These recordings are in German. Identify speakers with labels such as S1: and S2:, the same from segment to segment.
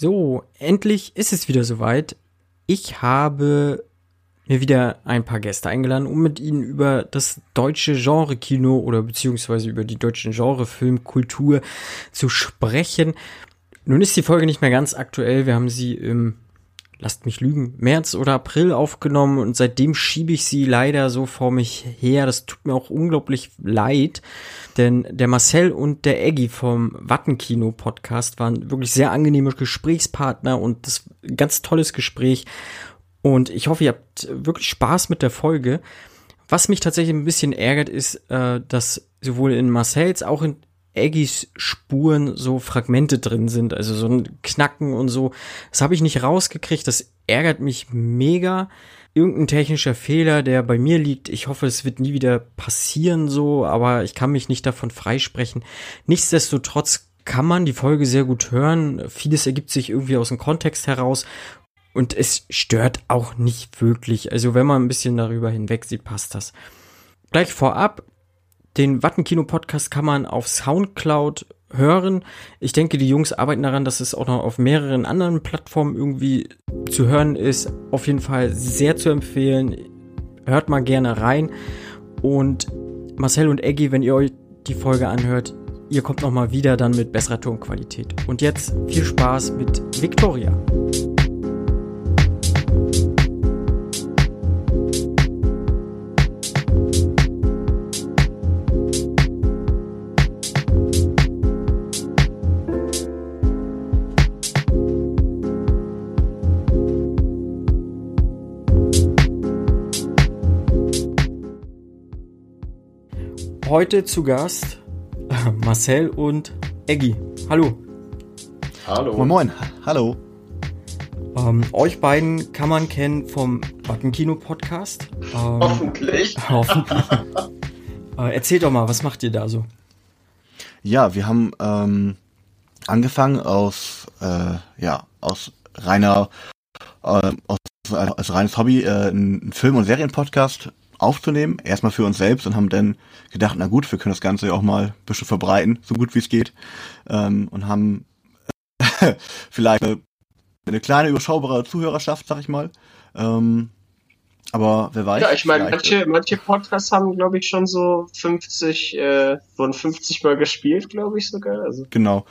S1: So, endlich ist es wieder soweit. Ich habe mir wieder ein paar Gäste eingeladen, um mit ihnen über das deutsche Genre-Kino oder beziehungsweise über die deutsche Genre-Filmkultur zu sprechen. Nun ist die Folge nicht mehr ganz aktuell. Wir haben sie im lasst mich lügen, März oder April aufgenommen und seitdem schiebe ich sie leider so vor mich her. Das tut mir auch unglaublich leid, denn der Marcel und der Eggy vom Wattenkino Podcast waren wirklich sehr angenehme Gesprächspartner und das ganz tolles Gespräch. Und ich hoffe, ihr habt wirklich Spaß mit der Folge. Was mich tatsächlich ein bisschen ärgert, ist, äh, dass sowohl in Marcells, auch in Eggys Spuren so Fragmente drin sind, also so ein Knacken und so. Das habe ich nicht rausgekriegt, das ärgert mich mega. Irgendein technischer Fehler, der bei mir liegt. Ich hoffe, es wird nie wieder passieren so, aber ich kann mich nicht davon freisprechen. Nichtsdestotrotz kann man die Folge sehr gut hören. Vieles ergibt sich irgendwie aus dem Kontext heraus und es stört auch nicht wirklich. Also wenn man ein bisschen darüber hinweg sieht, passt das. Gleich vorab, den Wattenkino-Podcast kann man auf Soundcloud hören. Ich denke, die Jungs arbeiten daran, dass es auch noch auf mehreren anderen Plattformen irgendwie zu hören ist. Auf jeden Fall sehr zu empfehlen. Hört mal gerne rein. Und Marcel und Eggy, wenn ihr euch die Folge anhört, ihr kommt noch mal wieder dann mit besserer Tonqualität. Und jetzt viel Spaß mit Victoria. Heute zu Gast äh, Marcel und Eggy. Hallo.
S2: Hallo. Moin, moin. Hallo.
S1: Ähm, euch beiden kann man kennen vom Backenkino-Podcast.
S2: Ähm, hoffentlich. Hoffentlich.
S1: äh, erzählt doch mal, was macht ihr da so?
S2: Ja, wir haben ähm, angefangen aus, äh, ja, aus reiner, äh, aus, als reines Hobby äh, einen Film- und Serienpodcast aufzunehmen. Erstmal für uns selbst und haben dann gedacht, na gut, wir können das Ganze ja auch mal ein bisschen verbreiten, so gut wie es geht. Ähm, und haben äh, vielleicht eine, eine, kleine, überschaubare Zuhörerschaft, sag ich mal. Ähm, aber wer weiß.
S3: Ja, ich meine, manche, manche Podcasts haben, glaube ich, schon so 50, äh, wurden 50 Mal gespielt, glaube ich sogar. Also,
S2: genau.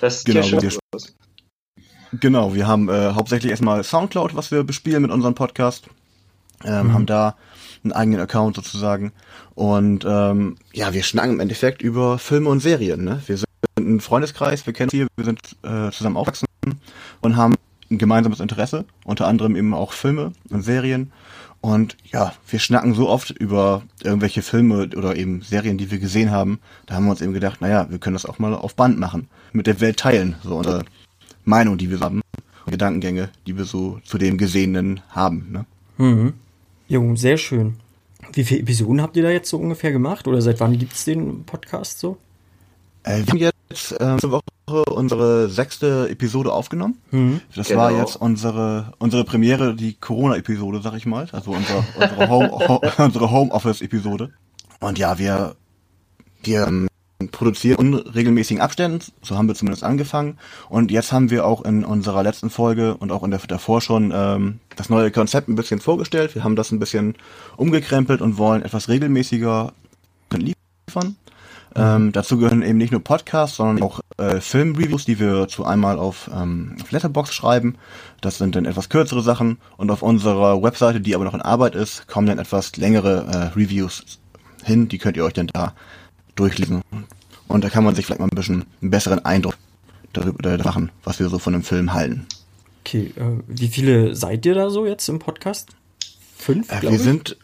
S3: Das ist
S2: genau, ja wir, genau, wir haben äh, hauptsächlich erstmal Soundcloud, was wir bespielen mit unserem Podcast. Ähm, mhm. Haben da einen eigenen Account sozusagen. Und ähm, ja, wir schnacken im Endeffekt über Filme und Serien. Ne? Wir sind ein Freundeskreis, wir kennen sie, wir sind äh, zusammen aufgewachsen und haben ein gemeinsames Interesse, unter anderem eben auch Filme und Serien. Und ja, wir schnacken so oft über irgendwelche Filme oder eben Serien, die wir gesehen haben. Da haben wir uns eben gedacht, naja, wir können das auch mal auf Band machen, mit der Welt teilen, so unsere Meinung, die wir haben, Gedankengänge, die wir so zu dem Gesehenen haben. Ne?
S1: Mhm. Jo, sehr schön. Wie viele Episoden habt ihr da jetzt so ungefähr gemacht? Oder seit wann gibt es den Podcast so?
S2: Äh, wir haben jetzt äh, diese Woche unsere sechste Episode aufgenommen. Mhm. Das genau. war jetzt unsere unsere Premiere, die Corona-Episode, sag ich mal. Also unsere, unsere, Home, unsere Homeoffice-Episode. Und ja, wir, wir ähm, produzieren unregelmäßigen Abständen, so haben wir zumindest angefangen. Und jetzt haben wir auch in unserer letzten Folge und auch in der davor schon ähm, das neue Konzept ein bisschen vorgestellt. Wir haben das ein bisschen umgekrempelt und wollen etwas regelmäßiger liefern. Ähm, dazu gehören eben nicht nur Podcasts, sondern auch äh, Filmreviews, die wir zu einmal auf, ähm, auf Letterbox schreiben. Das sind dann etwas kürzere Sachen und auf unserer Webseite, die aber noch in Arbeit ist, kommen dann etwas längere äh, Reviews hin. Die könnt ihr euch dann da durchlesen. Und da kann man sich vielleicht mal ein bisschen einen besseren Eindruck darüber machen, was wir so von dem Film halten.
S1: Okay, äh, wie viele seid ihr da so jetzt im Podcast?
S2: Fünf? Äh, wir ich? sind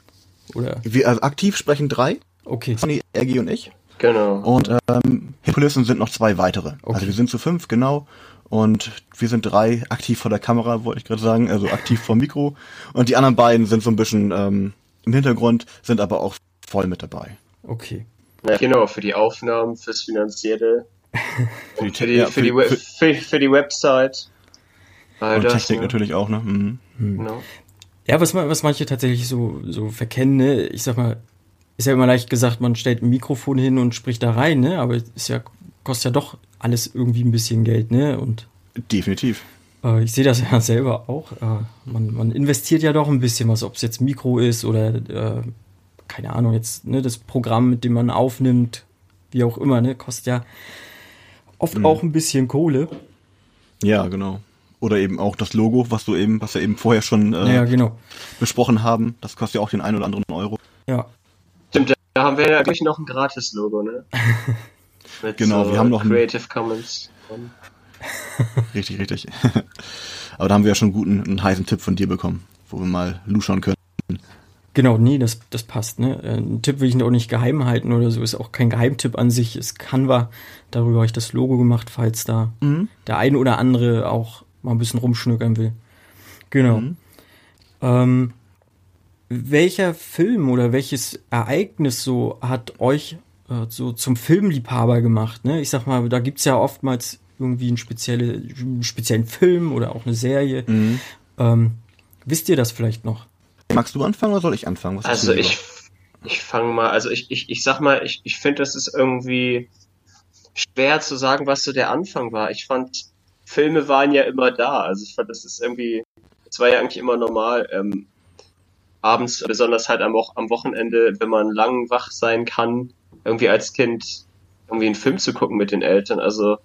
S2: oder? Wir also aktiv sprechen drei.
S1: Okay.
S2: Sonny, Ergi und ich.
S3: Genau.
S2: Und ähm, Hippolysen sind noch zwei weitere. Okay. Also wir sind zu fünf, genau. Und wir sind drei aktiv vor der Kamera, wollte ich gerade sagen, also aktiv vor Mikro. Und die anderen beiden sind so ein bisschen ähm, im Hintergrund, sind aber auch voll mit dabei.
S1: Okay.
S3: Ja, genau, für die Aufnahmen, fürs Finanzielle. für, die, für, die, ja, für, die, für, für, die Website.
S2: All Und das, Technik ne? natürlich auch, ne? Mhm.
S1: Hm. Genau. Ja, was, was manche tatsächlich so, so verkennen, ne? Ich sag mal, ist ja immer leicht gesagt, man stellt ein Mikrofon hin und spricht da rein, ne? Aber ist ja, kostet ja doch alles irgendwie ein bisschen Geld, ne? Und
S2: Definitiv.
S1: Äh, ich sehe das ja selber auch. Äh, man, man, investiert ja doch ein bisschen was, ob es jetzt Mikro ist oder äh, keine Ahnung, jetzt ne, das Programm, mit dem man aufnimmt, wie auch immer, ne, kostet ja oft mhm. auch ein bisschen Kohle.
S2: Ja, genau. Oder eben auch das Logo, was du eben, was wir eben vorher schon äh,
S1: ja, genau.
S2: besprochen haben. Das kostet ja auch den einen oder anderen Euro.
S1: Ja.
S3: Stimmt, da haben wir ja gleich noch ein Gratis-Logo, ne?
S2: Mit genau, so wir haben noch
S3: Creative Commons.
S2: richtig, richtig. Aber da haben wir ja schon einen guten, einen heißen Tipp von dir bekommen, wo wir mal luschern können.
S1: Genau, nee, das, das passt. Ne? Äh, ein Tipp will ich auch nicht geheim halten oder so, ist auch kein Geheimtipp an sich. Es Canva, darüber habe ich das Logo gemacht, falls da mhm. der eine oder andere auch mal ein bisschen rumschnückern will. Genau. Mhm. Ähm, welcher Film oder welches Ereignis so hat euch äh, so zum Filmliebhaber gemacht? Ne? Ich sag mal, da gibt's ja oftmals irgendwie einen, spezielle, einen speziellen Film oder auch eine Serie. Mhm. Ähm, wisst ihr das vielleicht noch?
S2: Magst du anfangen oder soll ich anfangen?
S3: Was also ich, ich fange mal, also ich, ich, ich sag mal, ich, ich finde, das ist irgendwie schwer zu sagen, was so der Anfang war. Ich fand, Filme waren ja immer da. Also ich fand, das ist irgendwie, es war ja eigentlich immer normal, ähm, abends, besonders halt am, am Wochenende, wenn man lang wach sein kann, irgendwie als Kind irgendwie einen Film zu gucken mit den Eltern. Also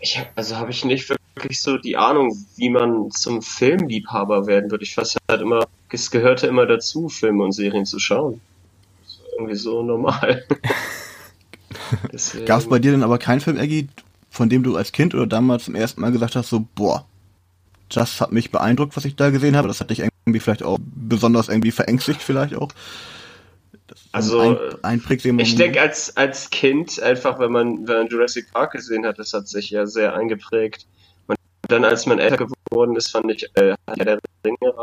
S3: ich also habe ich nicht wirklich so die Ahnung, wie man zum Filmliebhaber werden wird. Ich fand halt immer, es gehörte immer dazu, Filme und Serien zu schauen. irgendwie so normal.
S2: Gab es bei dir denn aber keinen Film, Eggy, von dem du als Kind oder damals zum ersten Mal gesagt hast, so, boah, das hat mich beeindruckt, was ich da gesehen habe. Das hat dich irgendwie vielleicht auch besonders irgendwie verängstigt vielleicht auch.
S3: Also ein, ein ich denke als als Kind einfach, wenn man wenn man Jurassic Park gesehen hat, das hat sich ja sehr eingeprägt. Und dann als man älter geworden ist, fand ich äh, hat ja der Ringe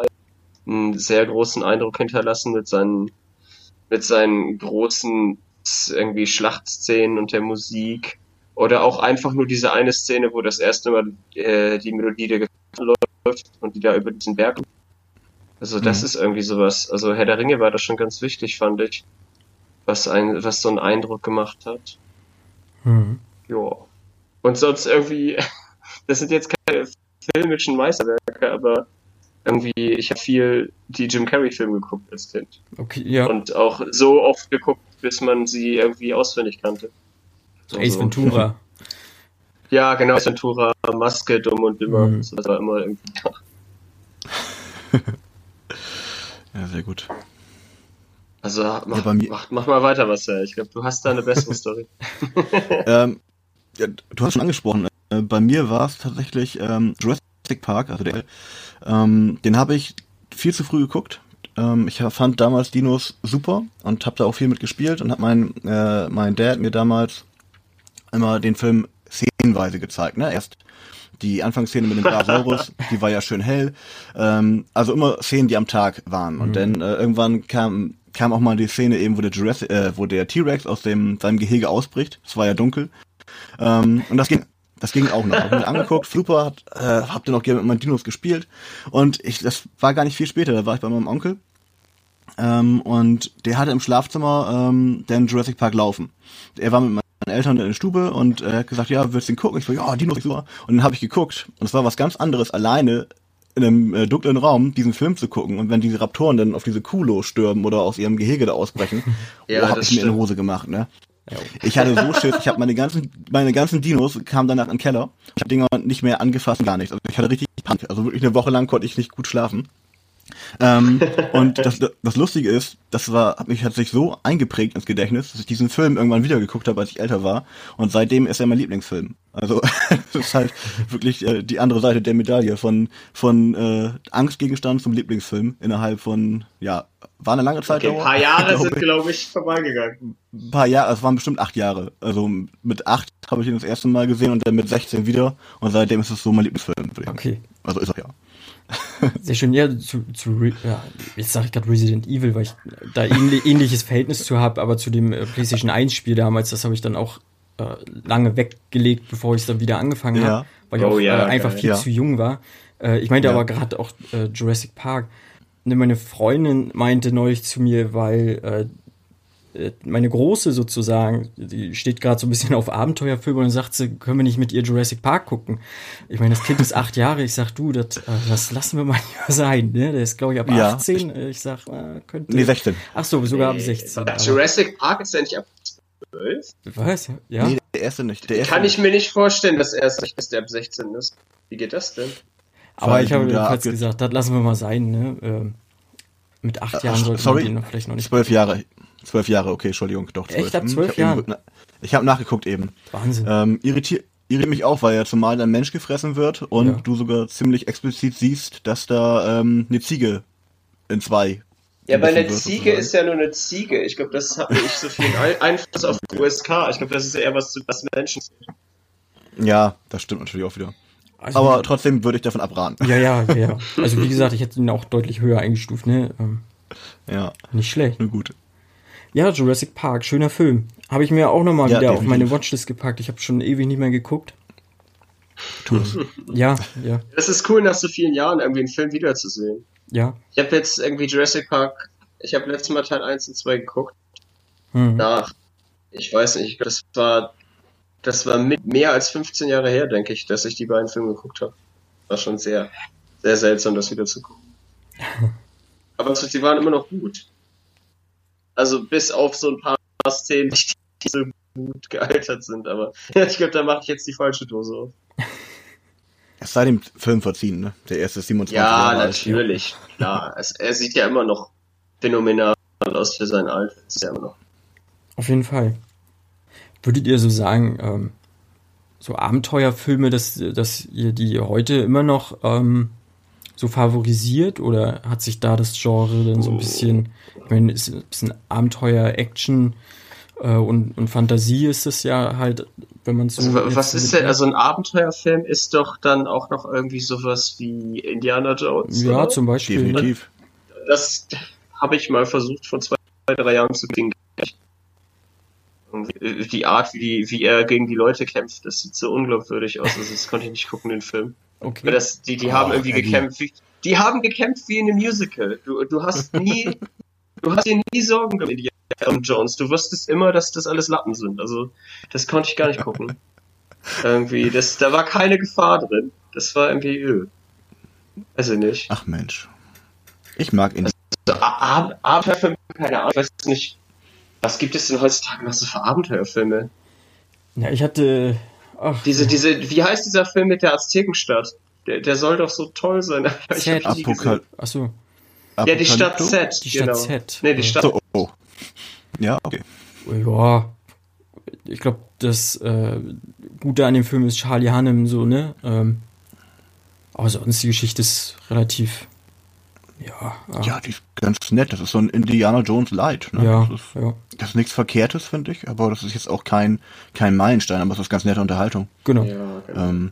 S3: einen sehr großen Eindruck hinterlassen mit seinen mit seinen großen irgendwie Schlachtszenen und der Musik oder auch einfach nur diese eine Szene, wo das erste Mal äh, die Melodie der Gefahr läuft und die da über diesen Berg also das mhm. ist irgendwie sowas. Also Herr der Ringe war das schon ganz wichtig, fand ich. Was ein, was so einen Eindruck gemacht hat. Mhm. Ja. Und sonst irgendwie, das sind jetzt keine filmischen Meisterwerke, aber irgendwie, ich habe viel die Jim Carrey-Filme geguckt als Kind.
S1: Okay, ja.
S3: Und auch so oft geguckt, bis man sie irgendwie auswendig kannte.
S1: So, Ace Ventura.
S3: Ja, genau, Ace Ventura, Maske, Dumm und Dümmer. Mhm. Das war immer irgendwie
S2: Ja, sehr gut.
S3: Also mach, ja, mach, mach, mal weiter, Marcel. Ich glaube, du hast da eine bessere Story.
S2: ähm, ja, du hast schon angesprochen, äh, bei mir war es tatsächlich ähm, Jurassic Park, also der, ähm, den habe ich viel zu früh geguckt. Ähm, ich fand damals Dinos super und habe da auch viel mit gespielt und hat mein äh, mein Dad mir damals immer den Film szenenweise gezeigt. Ne? Erst die Anfangsszene mit dem Brachiosaurus, die war ja schön hell. Ähm, also immer Szenen, die am Tag waren. Und mhm. dann äh, irgendwann kam kam auch mal die Szene eben, wo der Jurassic, äh, wo der T-Rex aus dem seinem Gehege ausbricht. Es war ja dunkel. Ähm, und das ging das ging auch noch. Hab mir angeguckt, super, hat, äh, hab dann auch gerne mit meinen Dinos gespielt. Und ich, das war gar nicht viel später, da war ich bei meinem Onkel. Ähm, und der hatte im Schlafzimmer ähm, den Jurassic Park laufen. Er war mit Eltern in der Stube und er hat gesagt, ja, willst du den gucken? Ich so, ja, Dino ist super. Und dann habe ich geguckt und es war was ganz anderes, alleine in einem äh, dunklen Raum diesen Film zu gucken und wenn diese Raptoren dann auf diese Kuh stürmen oder aus ihrem Gehege da ausbrechen, ja, oh, habe ich mir in die Hose gemacht, ne? Ich hatte so Schiss, ich habe meine ganzen meine ganzen Dinos kamen danach in den Keller. Ich habe Dinger nicht mehr angefasst, gar nichts. Also ich hatte richtig Panik. Also wirklich eine Woche lang konnte ich nicht gut schlafen. Ähm, und das, das Lustige ist, das war, hat mich hat sich so eingeprägt ins Gedächtnis, dass ich diesen Film irgendwann wieder geguckt habe, als ich älter war. Und seitdem ist er mein Lieblingsfilm. Also das ist halt wirklich äh, die andere Seite der Medaille von von äh, Angstgegenstand zum Lieblingsfilm innerhalb von ja war eine lange Zeit.
S3: Okay, ein paar Jahre glaub sind glaube ich vorbeigegangen.
S2: Ein paar Jahre, es waren bestimmt acht Jahre. Also mit acht habe ich ihn das erste Mal gesehen und dann mit 16 wieder und seitdem ist es so mein Lieblingsfilm.
S1: Okay.
S2: Also ist er ja.
S1: Sehr schön, ja, zu, zu ja, jetzt sage ich gerade Resident Evil, weil ich da ähnlich, ähnliches Verhältnis zu habe, aber zu dem äh, PlayStation 1 Spiel damals, das habe ich dann auch äh, lange weggelegt, bevor ich es dann wieder angefangen ja. habe, weil ich oh, auch ja, äh, einfach viel ja. zu jung war. Äh, ich meinte aber gerade auch äh, Jurassic Park. Ne, meine Freundin meinte neulich zu mir, weil äh, äh, meine Große sozusagen, die steht gerade so ein bisschen auf Abenteuerfilme und dann sagt sie, können wir nicht mit ihr Jurassic Park gucken? Ich meine, das Kind ist acht Jahre, ich sag, du, das, äh, das lassen wir mal lieber sein, ne? Der ist, glaube ich, ab ja, 18. Ich, ich sag, äh, könnte.
S2: Nee, 16.
S1: Ach so, sogar nee, ab 16.
S3: Jurassic Park ist ja nicht ab 12?
S1: Was? Ja. Nee,
S2: der erste nicht. Der erste
S3: Kann ich mir nicht vorstellen, dass er ab 16 ist. Wie geht das denn?
S1: Aber ich habe jedenfalls gesagt, das lassen wir mal sein, ne? Ähm, mit acht Jahren sollte
S2: sorry, man den vielleicht noch nicht. Zwölf Jahre. Zwölf Jahre, okay, Entschuldigung, doch
S1: zwölf. Echt, ab zwölf Jahren?
S2: Ich habe nachgeguckt eben.
S1: Wahnsinn.
S2: Ähm, irritiert, irritiert mich auch, weil ja zumal ein Mensch gefressen wird und ja. du sogar ziemlich explizit siehst, dass da ähm, eine Ziege in zwei.
S3: Ja, aber eine Ziege ist ja nur eine Ziege. Ich glaube, das hat nicht so viel Einfluss auf die USK. Ich glaube, das ist eher was, was Menschen
S2: Ja, das stimmt natürlich auch wieder. Also, aber trotzdem würde ich davon abraten.
S1: Ja, ja, ja. Also wie gesagt, ich hätte ihn auch deutlich höher eingestuft, ne? Ähm,
S2: ja.
S1: Nicht schlecht.
S2: Nur gut.
S1: Ja, Jurassic Park, schöner Film. Habe ich mir auch nochmal ja, wieder definitiv. auf meine Watchlist gepackt. Ich habe schon ewig nicht mehr geguckt.
S2: Tu es.
S1: Ja, ja.
S3: Das ist cool, nach so vielen Jahren irgendwie einen Film wiederzusehen.
S1: Ja.
S3: Ich habe jetzt irgendwie Jurassic Park, ich habe letztes Mal Teil 1 und 2 geguckt. Mhm. Nach, ich weiß nicht, das war das war mit mehr als 15 Jahre her, denke ich, dass ich die beiden Filme geguckt habe. War schon sehr, sehr seltsam, das wieder zu gucken. Aber sie waren immer noch gut. Also bis auf so ein paar Szenen, die so gut gealtert sind, aber ich glaube, da mache ich jetzt die falsche Dose auf.
S2: Es sei dem Film verziehen, ne? Der erste ist 27
S3: ja, Jahre alt. Natürlich, ja, natürlich, klar. Es, er sieht ja immer noch phänomenal aus für sein Alter. ist ja immer noch.
S1: Auf jeden Fall. Würdet ihr so sagen, ähm, so Abenteuerfilme, dass, dass ihr die heute immer noch ähm, so favorisiert oder hat sich da das Genre dann so ein bisschen, ich meine, ist ein bisschen Abenteuer, Action äh, und, und Fantasie ist es ja halt, wenn man so.
S3: Also, was ist denn, also ein Abenteuerfilm ist doch dann auch noch irgendwie sowas wie Indiana Jones.
S1: Ja, oder? zum Beispiel.
S2: Definitiv.
S3: Das habe ich mal versucht vor zwei, drei Jahren zu kriegen die Art, wie, wie er gegen die Leute kämpft, das sieht so unglaubwürdig aus. Also das konnte ich nicht gucken, den Film.
S1: Okay.
S3: Das, die die oh, haben irgendwie Eddie. gekämpft. Wie, die haben gekämpft wie in einem Musical. Du, du hast nie, du hast dir nie Sorgen gemacht, Indiana Jones. Du wusstest immer, dass das alles Lappen sind. Also das konnte ich gar nicht gucken. irgendwie, das, da war keine Gefahr drin. Das war irgendwie öh. Weiß ich nicht.
S2: Ach Mensch. Ich mag ihn.
S3: Also, keine Ahnung, ich weiß nicht was gibt es denn heutzutage noch so für Abenteuerfilme?
S1: Ja, ich hatte.
S3: Ach, diese, diese, wie heißt dieser Film mit der Aztekenstadt? Der, der soll doch so toll sein.
S1: Z. Apokal Achso.
S3: Ja, die Stadt Z.
S1: Die Stadt genau. Z.
S3: Nee, die Stadt.
S2: So, oh. Ja, okay.
S1: Ja. Ich glaube, das äh, Gute an dem Film ist Charlie Hannem so, ne? Ähm, aber sonst die Geschichte ist relativ ja,
S2: ja, die ist ganz nett. Das ist so ein Indiana Jones Light. Ne?
S1: Ja,
S2: das ist,
S1: ja.
S2: Das ist nichts Verkehrtes, finde ich, aber das ist jetzt auch kein, kein Meilenstein, aber es ist ganz nette Unterhaltung.
S1: Genau.
S3: Ja,
S2: genau. Ähm,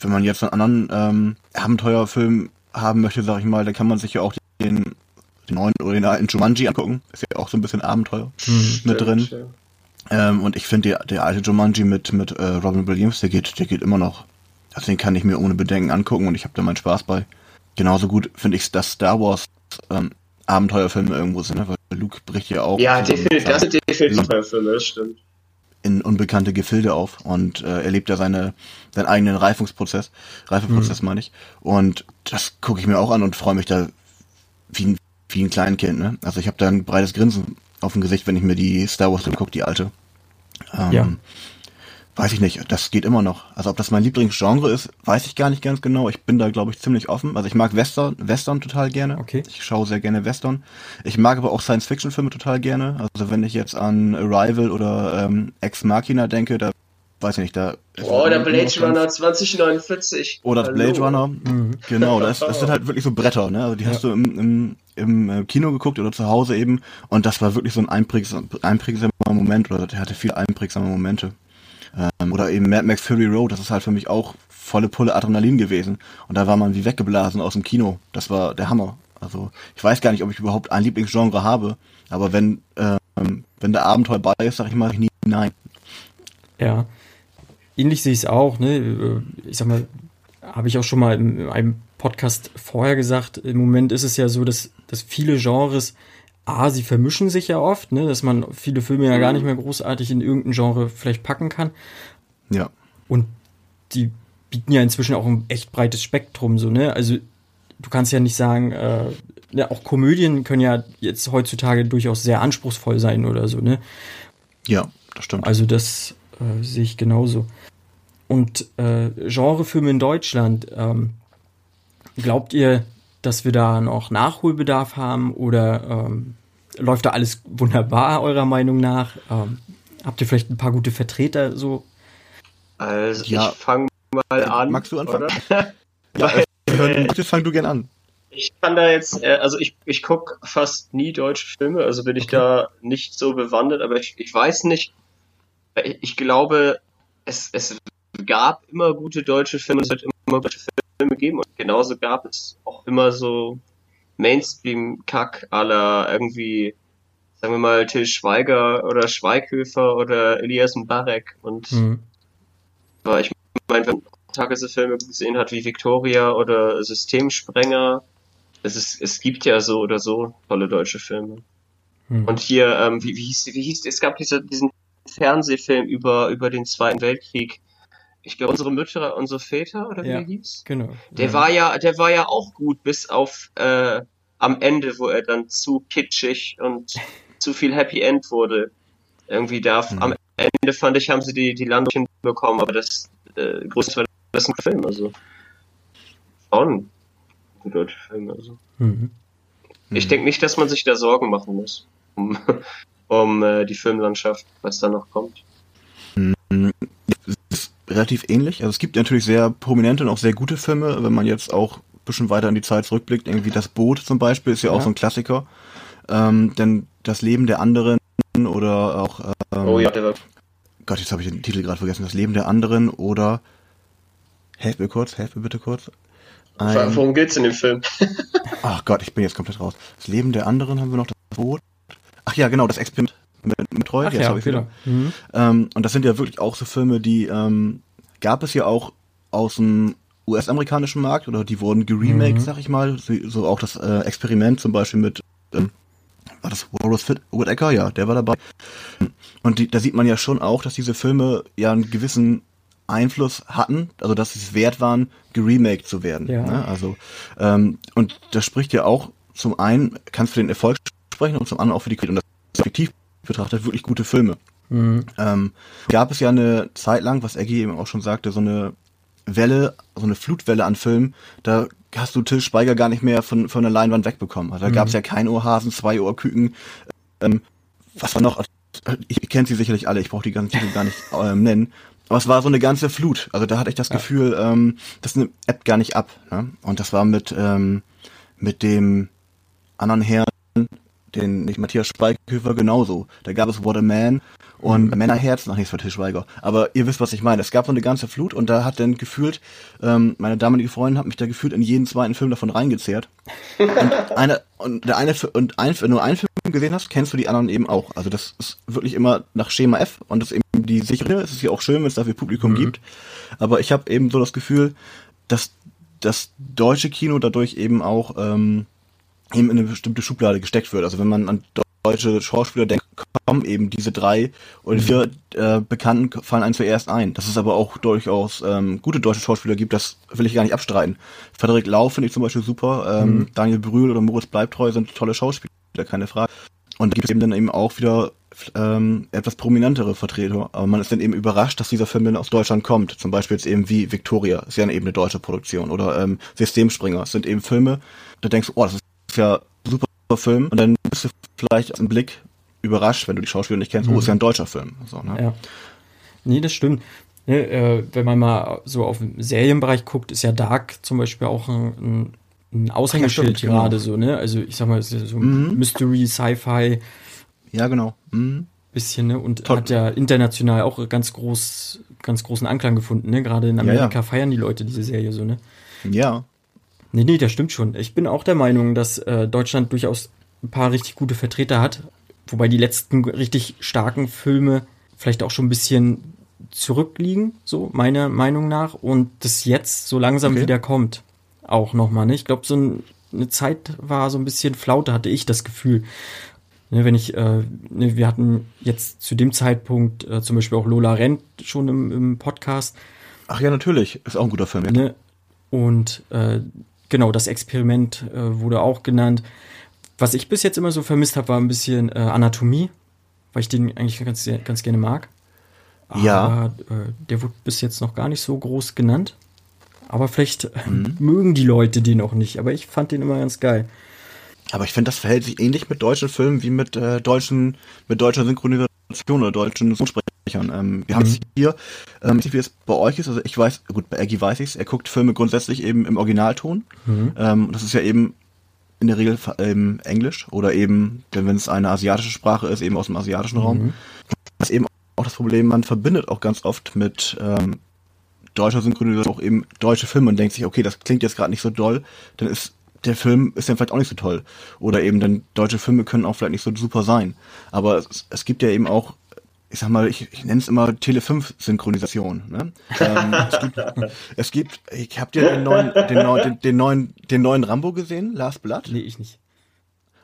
S2: wenn man jetzt einen anderen ähm, Abenteuerfilm haben möchte, sag ich mal, dann kann man sich ja auch den, den neuen oder den alten Jumanji angucken. Ist ja auch so ein bisschen Abenteuer mhm. mit drin. Ähm, und ich finde, der, der alte Jumanji mit, mit äh, Robin Williams, der geht, der geht immer noch. Also den kann ich mir ohne Bedenken angucken und ich habe da meinen Spaß bei genauso gut finde ich, dass Star Wars ähm, Abenteuerfilme irgendwo sind, ne? weil Luke bricht ja auch.
S3: Ja, definitiv, das sind definitiv Abenteuerfilme, das stimmt.
S2: In unbekannte Gefilde auf und äh, erlebt ja seine, seinen eigenen Reifungsprozess, Reifeprozess mhm. meine ich. Und das gucke ich mir auch an und freue mich da wie ein, wie ein Kleinkind. Ne? Also ich habe da ein breites Grinsen auf dem Gesicht, wenn ich mir die Star Wars gucke, die alte. Ähm, ja. Weiß ich nicht, das geht immer noch. Also ob das mein Lieblingsgenre ist, weiß ich gar nicht ganz genau. Ich bin da, glaube ich, ziemlich offen. Also ich mag Western, Western total gerne.
S1: Okay.
S2: Ich schaue sehr gerne Western. Ich mag aber auch Science-Fiction-Filme total gerne. Also wenn ich jetzt an Arrival oder ähm, Ex Machina denke, da weiß ich nicht, da.
S3: Oh, der Blade Runner 2049.
S2: Oder Hallo. Blade Runner. Mhm. Genau, das, das sind halt wirklich so Bretter, ne? Also die ja. hast du im, im, im äh, Kino geguckt oder zu Hause eben und das war wirklich so ein einprägsamer, einprägsamer Moment oder der hatte viele einprägsame Momente. Ähm, oder eben Mad Max Fury Road, das ist halt für mich auch volle Pulle Adrenalin gewesen. Und da war man wie weggeblasen aus dem Kino. Das war der Hammer. Also ich weiß gar nicht, ob ich überhaupt ein Lieblingsgenre habe, aber wenn, ähm, wenn der Abenteuer bei ist, sag ich mal nie nein.
S1: Ja. Ähnlich sehe ich es auch, ne? Äh, ich sag mal, habe ich auch schon mal in einem Podcast vorher gesagt, im Moment ist es ja so, dass, dass viele Genres A, sie vermischen sich ja oft, ne, dass man viele Filme ja gar nicht mehr großartig in irgendein Genre vielleicht packen kann.
S2: Ja.
S1: Und die bieten ja inzwischen auch ein echt breites Spektrum, so, ne? Also du kannst ja nicht sagen, äh, ja, auch Komödien können ja jetzt heutzutage durchaus sehr anspruchsvoll sein oder so, ne?
S2: Ja, das stimmt.
S1: Also das äh, sehe ich genauso. Und äh, Genrefilme in Deutschland, ähm, glaubt ihr, dass wir da noch Nachholbedarf haben oder ähm, läuft da alles wunderbar eurer Meinung nach? Ähm, habt ihr vielleicht ein paar gute Vertreter so?
S3: Also ja. ich fange mal an.
S2: Magst du anfangen? ja, äh, fang du gern an.
S3: Ich kann da jetzt, äh, also ich, ich gucke fast nie deutsche Filme, also bin ich okay. da nicht so bewandert, aber ich, ich weiß nicht, ich glaube, es, es gab immer gute deutsche Filme, es wird immer deutsche Filme geben und genauso gab es auch immer so Mainstream-Kack aller irgendwie, sagen wir mal, Till Schweiger oder Schweighöfer oder Elias Mbarek und mhm. aber ich meine, wenn man Tagesfilme gesehen hat wie Victoria oder Systemsprenger, es, ist, es gibt ja so oder so tolle deutsche Filme. Mhm. Und hier, ähm, wie, wie, hieß, wie hieß, es gab diese, diesen Fernsehfilm über, über den Zweiten Weltkrieg. Ich glaube, unsere Mütter, unsere Väter, oder wie ja, hieß?
S1: Genau.
S3: Der ja. war ja, der war ja auch gut, bis auf äh, am Ende, wo er dann zu kitschig und zu viel Happy End wurde. Irgendwie da mhm. am Ende fand ich, haben sie die, die Landung bekommen, aber das äh, größte war das ein Film, also schon ein deutscher Film, also. Mhm. Ich denke nicht, dass man sich da Sorgen machen muss. Um, um äh, die Filmlandschaft, was da noch kommt.
S2: Es relativ ähnlich. Also es gibt natürlich sehr prominente und auch sehr gute Filme, wenn man jetzt auch ein bisschen weiter in die Zeit zurückblickt. Irgendwie Das Boot zum Beispiel ist ja, ja. auch so ein Klassiker. Ähm, denn das Leben der anderen oder auch ähm, oh ja, der war Gott, jetzt habe ich den Titel gerade vergessen. Das Leben der anderen oder Helf mir kurz, helf mir bitte kurz.
S3: Ein, Worum geht's in dem Film?
S2: Ach Gott, ich bin jetzt komplett raus. Das Leben der anderen haben wir noch das Boot. Ach ja, genau, das Experiment mit, mit Treu. Ach jetzt ja, habe ich wieder. Mhm. Ähm, und das sind ja wirklich auch so Filme, die ähm, gab es ja auch aus dem US-amerikanischen Markt oder die wurden geremaked, mhm. sag ich mal. So, auch das äh, Experiment zum Beispiel mit ähm, war das Wallace Whitaker? Ja, der war dabei. Und die, da sieht man ja schon auch, dass diese Filme ja einen gewissen Einfluss hatten, also dass sie es wert waren, geremaked zu werden. Ja. Ne? Also ähm, und das spricht ja auch zum einen kannst du den Erfolg sprechen und zum anderen auch für die Qualität. Und das effektiv betrachtet wirklich gute Filme. Mhm. Ähm, gab es ja eine Zeit lang, was Eggy eben auch schon sagte, so eine Welle, so eine Flutwelle an Filmen, da hast du Till Speiger gar nicht mehr von, von der Leinwand wegbekommen. Also da mhm. gab es ja kein Ohrhasen, zwei Ohrküken, ähm, was war noch, ich, ich kenne sie sicherlich alle, ich brauche die ganzen Titel gar nicht ähm, nennen. Aber es war so eine ganze Flut. Also da hatte ich das ja. Gefühl, ähm, das nimmt App gar nicht ab. Ne? Und das war mit, ähm, mit dem anderen Herrn, den nicht Matthias Schweighöfer genauso. Da gab es What a Man und mhm. Männerherz, noch nichts für Til Schweiger. Aber ihr wisst, was ich meine. Es gab so eine ganze Flut und da hat dann gefühlt, ähm, meine damalige Freundin hat mich da gefühlt in jeden zweiten Film davon reingezehrt. und eine, und der eine, und ein, wenn du einen Film gesehen hast, kennst du die anderen eben auch. Also das ist wirklich immer nach Schema F und das ist eben die sichere. Es ist ja auch schön, wenn es dafür Publikum mhm. gibt. Aber ich habe eben so das Gefühl, dass das deutsche Kino dadurch eben auch ähm, eben in eine bestimmte Schublade gesteckt wird. Also wenn man an deutsche Schauspieler denkt, kommen eben diese drei oder vier äh, Bekannten fallen einem zuerst ein. Dass es aber auch durchaus ähm, gute deutsche Schauspieler gibt, das will ich gar nicht abstreiten. Frederik Lau finde ich zum Beispiel super, ähm, mhm. Daniel Brühl oder Moritz Bleibtreu sind tolle Schauspieler, keine Frage. Und da gibt es eben dann eben auch wieder ähm, etwas prominentere Vertreter. Aber man ist dann eben überrascht, dass dieser Film dann aus Deutschland kommt. Zum Beispiel jetzt eben wie Victoria, ist ja eben eine deutsche Produktion. Oder ähm, Systemspringer, das sind eben Filme, da denkst du, oh, das ist ja super Film. Und dann bist du vielleicht im Blick überrascht, wenn du die Schauspieler nicht kennst, mhm. oh, ist ja ein deutscher Film. So, ne?
S1: Ja. Nee, das stimmt. Ne, äh, wenn man mal so auf den Serienbereich guckt, ist ja Dark zum Beispiel auch ein, ein Aushängeschild ja, gerade genau. so, ne? Also ich sag mal, ist so mhm. Mystery, Sci-Fi.
S2: Ja, genau. Mhm.
S1: Bisschen, ne? Und Toll. hat ja international auch ganz groß, ganz großen Anklang gefunden, ne? Gerade in Amerika ja, ja. feiern die Leute diese Serie so, ne?
S2: Ja.
S1: Nee, nee, das stimmt schon. Ich bin auch der Meinung, dass äh, Deutschland durchaus ein paar richtig gute Vertreter hat. Wobei die letzten richtig starken Filme vielleicht auch schon ein bisschen zurückliegen, so meiner Meinung nach. Und das jetzt so langsam okay. wieder kommt. Auch nochmal, ne? Ich glaube, so ein, eine Zeit war so ein bisschen Flaute, hatte ich das Gefühl. Ne, wenn ich, äh, ne, wir hatten jetzt zu dem Zeitpunkt äh, zum Beispiel auch Lola Rent schon im, im Podcast.
S2: Ach ja, natürlich. Ist auch ein guter Film. Ja. Ne?
S1: Und äh, genau, das Experiment äh, wurde auch genannt. Was ich bis jetzt immer so vermisst habe, war ein bisschen äh, Anatomie, weil ich den eigentlich ganz, ganz gerne mag.
S2: Aber, ja.
S1: Äh, der wurde bis jetzt noch gar nicht so groß genannt. Aber vielleicht mhm. mögen die Leute den auch nicht. Aber ich fand den immer ganz geil.
S2: Aber ich finde, das verhält sich ähnlich mit deutschen Filmen wie mit äh, deutschen, mit deutscher Synchronisation oder deutschen Synchronsprechern. Ähm, wir mhm. haben es hier, ähm, wie es bei euch ist, also ich weiß, gut, bei Eggy weiß ich er guckt Filme grundsätzlich eben im Originalton. Mhm. Ähm, das ist ja eben in der Regel ähm, Englisch oder eben, wenn es eine asiatische Sprache ist, eben aus dem asiatischen Raum. Mhm. Das ist eben auch das Problem, man verbindet auch ganz oft mit ähm, deutscher Synchronisation auch eben deutsche Filme und denkt sich, okay, das klingt jetzt gerade nicht so doll, dann ist der Film ist dann vielleicht auch nicht so toll. Oder eben dann deutsche Filme können auch vielleicht nicht so super sein. Aber es, es gibt ja eben auch, ich sag mal, ich, ich nenne es immer Tele 5 Synchronisation. Ne? ähm, es, gibt, es gibt, ich habt ihr den neuen, den, neuen, den, den, neuen, den neuen Rambo gesehen, Last Blood?
S1: Nee, ich nicht.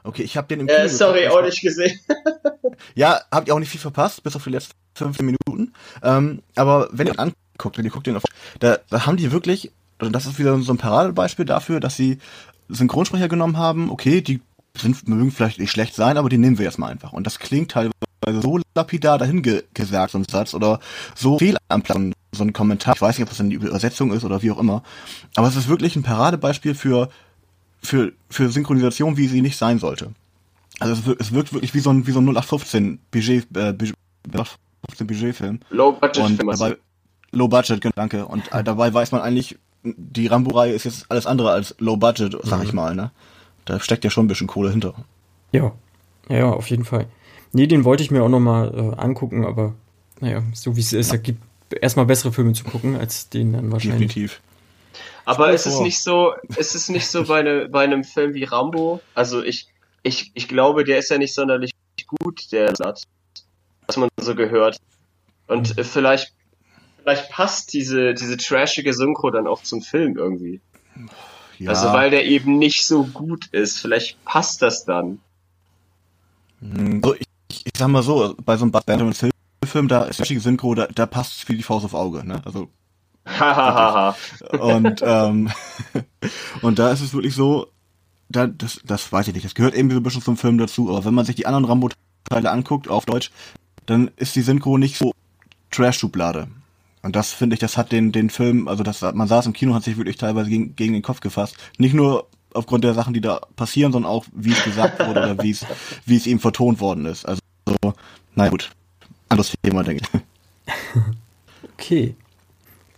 S2: Okay, ich habe den im
S3: Kino. Äh, sorry, auch nicht gesehen.
S2: ja, habt ihr auch nicht viel verpasst, bis auf die letzten 15 Minuten. Ähm, aber wenn ihr anguckt, wenn ihr guckt den auf, da, da haben die wirklich, also das ist wieder so ein Paradebeispiel dafür, dass sie Synchronsprecher genommen haben, okay, die sind, mögen vielleicht nicht schlecht sein, aber die nehmen wir jetzt mal einfach. Und das klingt teilweise so lapidar dahin ge gesagt, so ein Satz, oder so fehl am Plan, so ein Kommentar. Ich weiß nicht, ob das eine Übersetzung ist oder wie auch immer. Aber es ist wirklich ein Paradebeispiel für, für, für Synchronisation, wie sie nicht sein sollte. Also es, wirkt, es wirkt wirklich wie so ein, wie so ein 0815 Budget, äh, Budget, 0815 Budgetfilm.
S3: Low Budget
S2: und dabei, Low Budget, genau, danke. Und äh, dabei weiß man eigentlich, die Rambo-Reihe ist jetzt alles andere als Low Budget, sag mhm. ich mal, ne? Da steckt ja schon ein bisschen Kohle hinter.
S1: Ja, ja, auf jeden Fall. Nee, den wollte ich mir auch nochmal äh, angucken, aber naja, so wie es ist, ja. es gibt erstmal bessere Filme zu gucken, als den dann wahrscheinlich.
S2: Definitiv.
S3: Aber ist es nicht so, ist es nicht so bei, ne, bei einem Film wie Rambo? Also ich, ich, ich glaube, der ist ja nicht sonderlich gut, der Satz, was man so gehört. Und mhm. vielleicht vielleicht passt diese, diese trashige Synchro dann auch zum Film irgendwie. Ja. Also weil der eben nicht so gut ist. Vielleicht passt das dann.
S2: Hm, so, ich, ich sag mal so, bei so einem Benjamin Film, da ist trashige Synchro, da, da passt wie die Faust auf Auge, ne? Also.
S3: Hahaha.
S2: und, ähm, und da ist es wirklich so, da, das, das weiß ich nicht, das gehört irgendwie so ein bisschen zum Film dazu, aber wenn man sich die anderen Rambo-Teile anguckt, auf Deutsch, dann ist die Synchro nicht so Trash-Schublade. Und das finde ich, das hat den, den Film, also das, man saß im Kino, hat sich wirklich teilweise gegen, gegen den Kopf gefasst. Nicht nur aufgrund der Sachen, die da passieren, sondern auch, wie es gesagt wurde oder wie es, wie es ihm vertont worden ist. Also, so, na gut. Anderes Thema, denke ich.
S1: Okay.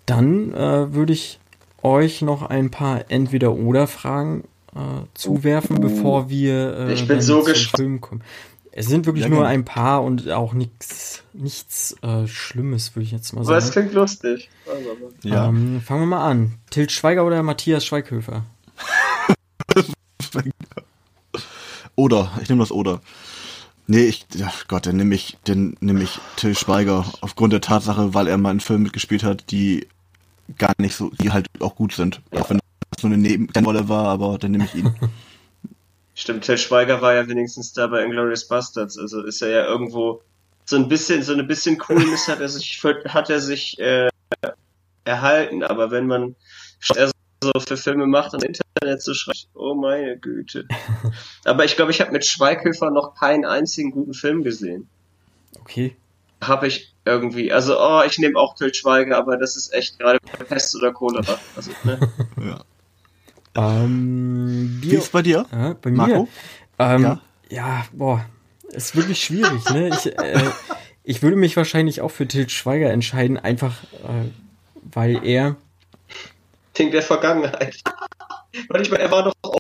S1: Dann äh, würde ich euch noch ein paar Entweder-Oder-Fragen äh, zuwerfen, bevor wir
S3: äh, ich bin so gespannt. Film
S1: kommen. Es sind wirklich ja, nur ein paar und auch nichts, nichts äh, Schlimmes, würde ich jetzt mal sagen.
S3: Aber es klingt lustig.
S1: Ja. Ähm, fangen wir mal an. Tilt Schweiger oder Matthias Schweighöfer?
S2: oder, ich nehme das oder. Nee, ich, ja Gott, dann nehme ich, dann nehme ich Till Schweiger aufgrund der Tatsache, weil er mal in Filmen mitgespielt hat, die gar nicht so, die halt auch gut sind. Auch wenn das nur eine Nebenrolle war, aber dann nehme ich ihn.
S3: Stimmt, Till Schweiger war ja wenigstens da bei Inglourious Bastards, also ist er ja irgendwo so ein bisschen, so eine bisschen Coolness hat er sich, hat er sich äh, erhalten, aber wenn man so für Filme macht und Internet so schreibt, oh meine Güte. Aber ich glaube, ich habe mit Schweighöfer noch keinen einzigen guten Film gesehen.
S1: Okay.
S3: Habe ich irgendwie, also oh, ich nehme auch Till Schweiger, aber das ist echt gerade Pest oder Cholera. Also, ne?
S2: ja. Ähm, Wie ist bei dir?
S1: Äh, bei Marco? mir? Ähm, ja. ja, boah, ist wirklich schwierig, ne? Ich, äh, ich würde mich wahrscheinlich auch für Til Schweiger entscheiden, einfach äh, weil er.
S3: Ting der Vergangenheit. Ich meine, er war doch auch,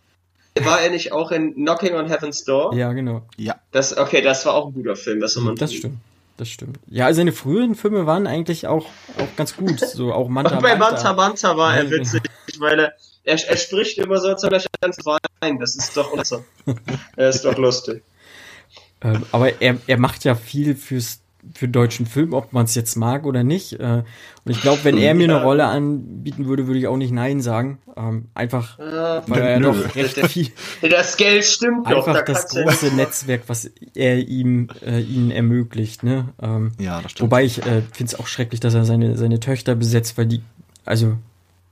S3: war er nicht auch in Knocking on Heaven's Door?
S1: Ja, genau.
S2: Ja.
S3: Das, okay, das war auch ein guter Film, was soll man
S1: Das tun? stimmt. Das stimmt. Ja, seine früheren Filme waren eigentlich auch, auch ganz gut. So auch Manta
S3: Und bei Manta Manta war er witzig, weil er er, er spricht immer so, als ob er ganz. Das ist doch unser. er ist doch lustig.
S1: Ähm, aber er, er macht ja viel fürs für deutschen Film, ob man es jetzt mag oder nicht. Äh, und ich glaube, wenn er mir eine Rolle anbieten würde, würde ich auch nicht Nein sagen. Ähm, einfach, äh, weil er ja doch recht viel.
S3: Das Geld stimmt
S1: doch. Einfach das große ja Netzwerk, was er ihm äh, ihnen ermöglicht. Ne? Ähm, ja, das stimmt. Wobei ich äh, finde es auch schrecklich, dass er seine seine Töchter besetzt, weil die also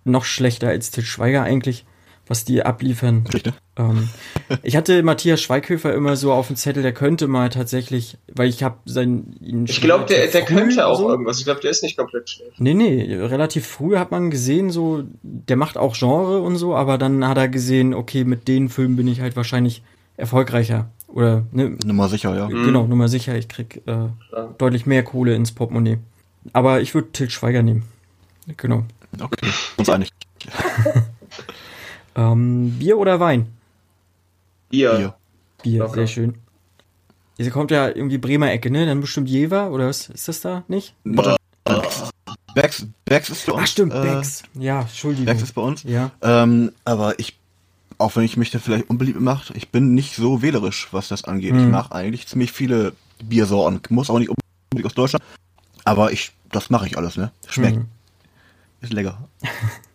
S1: noch schlechter als Til Schweiger eigentlich was die abliefern. Ähm, ich hatte Matthias Schweighöfer immer so auf dem Zettel, der könnte mal tatsächlich, weil ich habe sein.
S3: Ich glaube, der, der könnte auch so. irgendwas. Ich glaube, der ist nicht komplett schlecht.
S1: Nee, nee, relativ früh hat man gesehen, so, der macht auch Genre und so, aber dann hat er gesehen, okay, mit den Filmen bin ich halt wahrscheinlich erfolgreicher. Oder, ne?
S2: Nummer sicher, ja.
S1: Genau, Nummer sicher. Ich krieg äh, deutlich mehr Kohle ins Portemonnaie. Aber ich würde Til Schweiger nehmen. Genau.
S2: Okay, uns einig.
S1: Ähm, Bier oder Wein?
S3: Bier. Bier,
S1: Bier sehr schön. Hier kommt ja irgendwie Bremer Ecke, ne? Dann bestimmt Jever, oder was ist das da nicht?
S2: Becks, Becks ist bei uns.
S1: Ach stimmt, äh, Becks. Ja, Entschuldigung.
S2: Becks ist bei uns.
S1: Ja.
S2: Ähm, aber ich, auch wenn ich mich da vielleicht unbeliebt mache, ich bin nicht so wählerisch, was das angeht. Hm. Ich mache eigentlich ziemlich viele Biersorten. Muss auch nicht unbedingt aus Deutschland. Aber ich, das mache ich alles, ne? Schmeckt. Hm. Ist lecker.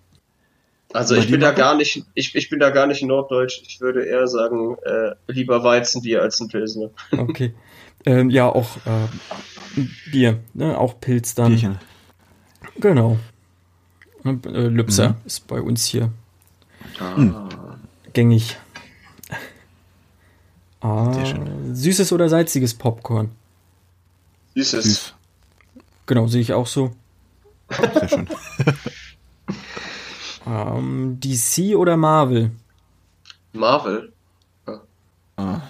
S3: Also ich bin da gar nicht, ich, ich bin da gar nicht norddeutsch. Ich würde eher sagen, äh, lieber Weizenbier als ein Pilsner.
S1: Okay. Ähm, ja, auch äh, Bier, ne? Auch Pilz dann. Bierchen. Genau. Äh, Lübser mhm. ist bei uns hier ah. gängig. Ah, süßes oder salziges Popcorn?
S3: Süßes. Süß.
S1: Genau, sehe ich auch so. Sehr schön. Ähm, DC oder Marvel?
S3: Marvel.
S2: Ja. Ah.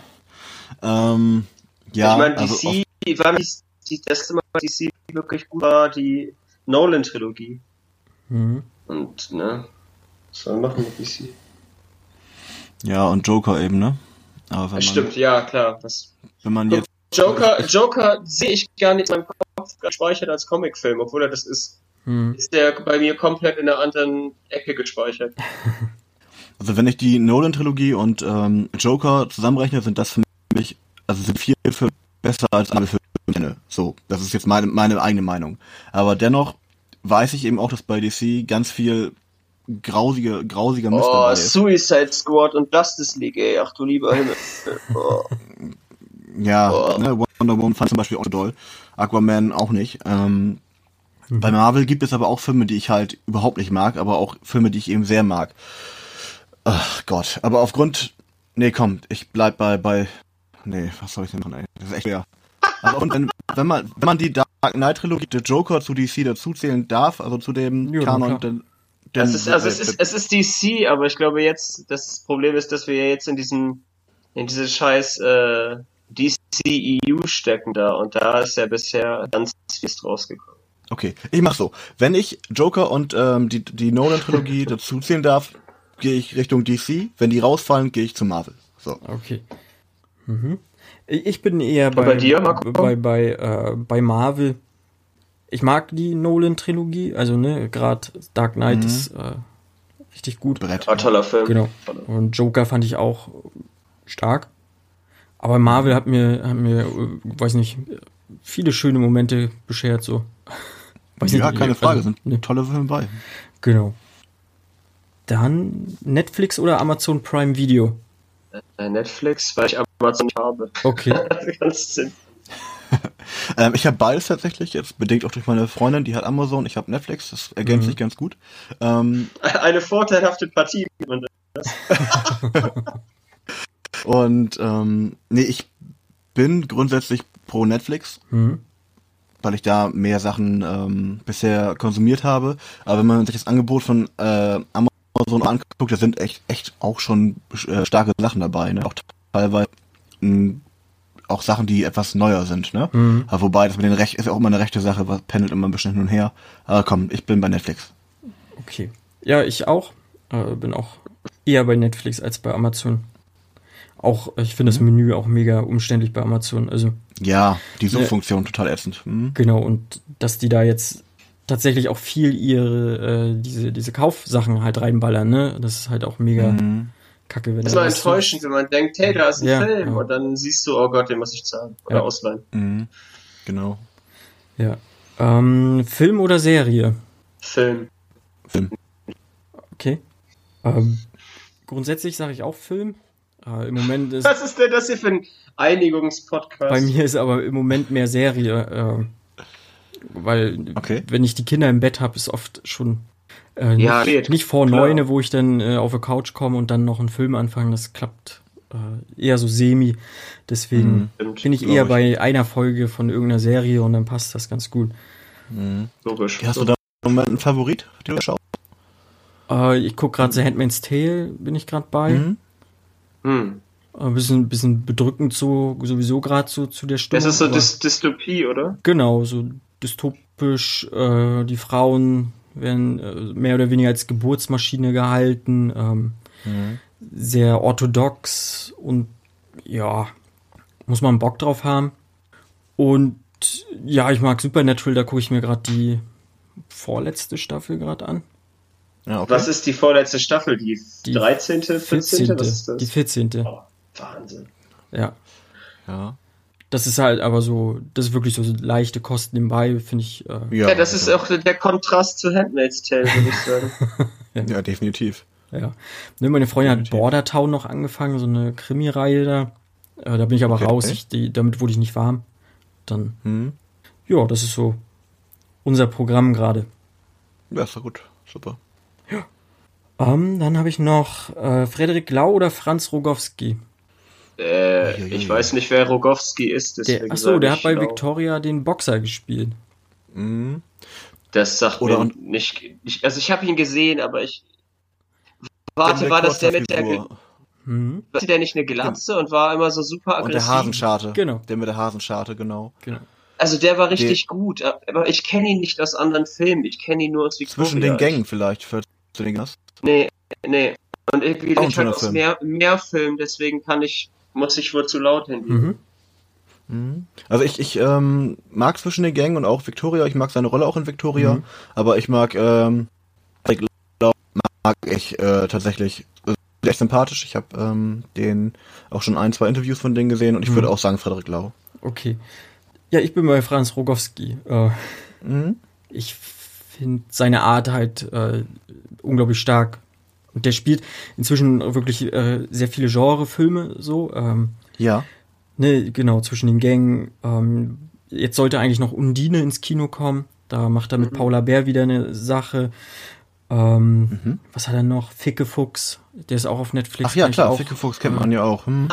S2: Ähm, ja,
S3: ich meine, DC, also war nicht die erste Mal DC wirklich gut war, die Nolan-Trilogie. Mhm. Und, ne, was soll man machen mit DC?
S2: Ja, und Joker eben, ne?
S3: Aber wenn Stimmt, man, ja, klar. Das,
S2: wenn man jetzt.
S3: Joker, Joker sehe ich gar nicht in meinem Kopf gespeichert als Comicfilm, obwohl er das ist hm. ist der bei mir komplett in einer anderen Ecke gespeichert.
S2: Also wenn ich die Nolan-Trilogie und ähm, Joker zusammenrechne, sind das für mich, also sind vier Filme besser als alle Filme. So, das ist jetzt meine, meine eigene Meinung. Aber dennoch weiß ich eben auch, dass bei DC ganz viel grausige, grausiger
S3: Mist oh, dabei ist. Suicide Squad und Justice League, ey, ach du lieber Himmel. Oh.
S2: Ja, oh. ne, Wonder Woman fand zum Beispiel auch doll. Aquaman auch nicht. Ähm, Mhm. Bei Marvel gibt es aber auch Filme, die ich halt überhaupt nicht mag, aber auch Filme, die ich eben sehr mag. Ach Gott, aber aufgrund, nee, komm, ich bleib bei, bei, nee, was soll ich denn machen, ey? Das ist echt schwer. Also, und wenn, wenn man, wenn man die Dark Knight Trilogie, der Joker zu DC dazuzählen darf, also zu dem ja, Kanon, dann,
S3: dann, es ist, also es ist, es ist DC, aber ich glaube jetzt, das Problem ist, dass wir jetzt in diesem, in diese scheiß, äh, DC-EU stecken da und da ist ja bisher ganz viel rausgekommen.
S2: Okay, ich mach so. Wenn ich Joker und ähm, die, die Nolan-Trilogie dazu zählen darf, gehe ich Richtung DC. Wenn die rausfallen, gehe ich zu Marvel. So.
S1: Okay. Mhm. Ich bin eher bei, bei, dir, bei, bei, äh, bei Marvel. Ich mag die Nolan-Trilogie, also ne, gerade Dark Knight mhm. ist äh, richtig gut.
S3: Brett. War toller Film.
S1: Genau. Und Joker fand ich auch stark. Aber Marvel hat mir, hat mir, äh, weiß nicht, viele schöne Momente beschert so.
S2: Weiß ja, nicht, keine also, Frage, sind ne. tolle Filme bei.
S1: Genau. Dann Netflix oder Amazon Prime Video?
S3: Äh, Netflix, weil ich Amazon nicht habe.
S1: Okay.
S3: Ganz
S2: ähm, ich habe beides tatsächlich, jetzt bedingt auch durch meine Freundin, die hat Amazon, ich habe Netflix, das ergänzt mhm. sich ganz gut. Ähm,
S3: Eine vorteilhafte Partie.
S2: Und ähm, nee, ich bin grundsätzlich pro Netflix. Mhm weil ich da mehr Sachen ähm, bisher konsumiert habe. Aber wenn man sich das Angebot von äh, Amazon anguckt, da sind echt, echt auch schon äh, starke Sachen dabei. Ne? Auch teilweise mh, auch Sachen, die etwas neuer sind. Ne? Mhm. Aber wobei, das mit den Recht ist ja auch immer eine rechte Sache, was pendelt immer ein bisschen hin und her. Aber komm, ich bin bei Netflix.
S1: Okay. Ja, ich auch. Äh, bin auch eher bei Netflix als bei Amazon. Auch, ich finde mhm. das Menü auch mega umständlich bei Amazon. Also
S2: ja, die Suchfunktion ne, total ätzend.
S1: Mhm. Genau, und dass die da jetzt tatsächlich auch viel ihre, äh, diese, diese Kaufsachen halt reinballern, ne? Das ist halt auch mega mhm. kacke.
S3: Wenn das ist mal enttäuschend, wenn man denkt, hey, da ist ein ja, Film, ja. und dann siehst du, oh Gott, den muss ich zahlen oder ja. ausleihen.
S2: Mhm. Genau.
S1: Ja. Ähm, Film oder Serie?
S3: Film.
S2: Film.
S1: Okay. Ähm, grundsätzlich sage ich auch Film. Äh, Im Moment ist.
S3: Was ist denn das hier für ein Einigungspodcast?
S1: Bei mir ist aber im Moment mehr Serie. Äh, weil,
S2: okay.
S1: wenn ich die Kinder im Bett habe, ist oft schon äh, ja, nicht, nicht, vor neune, wo ich dann äh, auf der Couch komme und dann noch einen Film anfange. Das klappt äh, eher so semi. Deswegen mhm, bin ich eher ich. bei einer Folge von irgendeiner Serie und dann passt das ganz gut.
S2: Mhm. Logisch. Hast du da einen Favorit, den du schaust?
S1: Äh, ich gucke gerade The Handmaid's Tale, bin ich gerade bei. Mhm. Mhm. Ein bisschen, bisschen bedrückend so, sowieso gerade so zu der Stimmung.
S3: Das ist so Dys Dystopie, oder?
S1: Genau, so dystopisch. Äh, die Frauen werden äh, mehr oder weniger als Geburtsmaschine gehalten. Ähm, mhm. Sehr orthodox und ja, muss man Bock drauf haben. Und ja, ich mag Supernatural, da gucke ich mir gerade die vorletzte Staffel gerade an.
S3: Ja, okay. Was ist die vorletzte Staffel? Die, die 13., 14.? 14.
S1: Was ist das? Die 14.
S3: Oh, Wahnsinn.
S1: Ja.
S2: Ja.
S1: Das ist halt aber so, das ist wirklich so leichte Kosten nebenbei, finde ich. Äh,
S3: ja, ja, das ist auch der Kontrast zu Handmaid's Tale, würde ich sagen.
S2: ja. ja. definitiv.
S1: Ja. Ne, meine Freundin definitiv. hat Border Town noch angefangen, so eine Krimi-Reihe da. Äh, da bin ich aber okay. raus, ich, die, damit wurde ich nicht warm. Dann, hm. ja, das ist so unser Programm gerade.
S2: Ja, ist doch gut. Super.
S1: Ja. Um, ähm, dann habe ich noch äh, Frederik Lau oder Franz Rogowski.
S3: Äh, ich weiß nicht, wer Rogowski ist.
S1: Der, achso, der hat bei Victoria den Boxer gespielt.
S3: Mhm. Das sagt Oder mir nicht, nicht. Also ich habe ihn gesehen, aber ich. Warte, war das der mit der. Mhm. Hatte der nicht eine Glatze und war immer so super aggressiv?
S2: Und der Hasenscharte.
S1: Genau.
S2: Der mit der Hasenscharte, genau.
S1: Genau.
S3: Also der war richtig den, gut, aber ich kenne ihn nicht aus anderen Filmen. Ich kenne ihn nur aus
S2: Victoria. Zwischen den Gängen vielleicht, für du den hast.
S3: Nee, nee. Und irgendwie ich halt aus mehr, mehr Film, deswegen kann ich muss ich wohl zu laut hin. Mhm.
S2: mhm. Also ich, ich ähm, mag zwischen den Gängen und auch Victoria, ich mag seine Rolle auch in Victoria, mhm. aber ich mag, ähm, ich glaub, mag ich äh, tatsächlich sehr sympathisch. Ich habe ähm, den auch schon ein, zwei Interviews von denen gesehen und ich mhm. würde auch sagen Frederik Lau.
S1: Okay. Ja, ich bin bei Franz Rogowski. Äh, mhm. Ich finde seine Art halt äh, unglaublich stark. Und der spielt inzwischen wirklich äh, sehr viele Genrefilme so. Ähm,
S2: ja.
S1: Ne, genau, zwischen den Gängen. Ähm, jetzt sollte eigentlich noch Undine ins Kino kommen. Da macht er mit mhm. Paula Bär wieder eine Sache. Ähm, mhm. Was hat er noch? Ficke Fuchs, der ist auch auf Netflix.
S2: Ach ja, klar, Ficke Fuchs kennt man ja auch. Hm.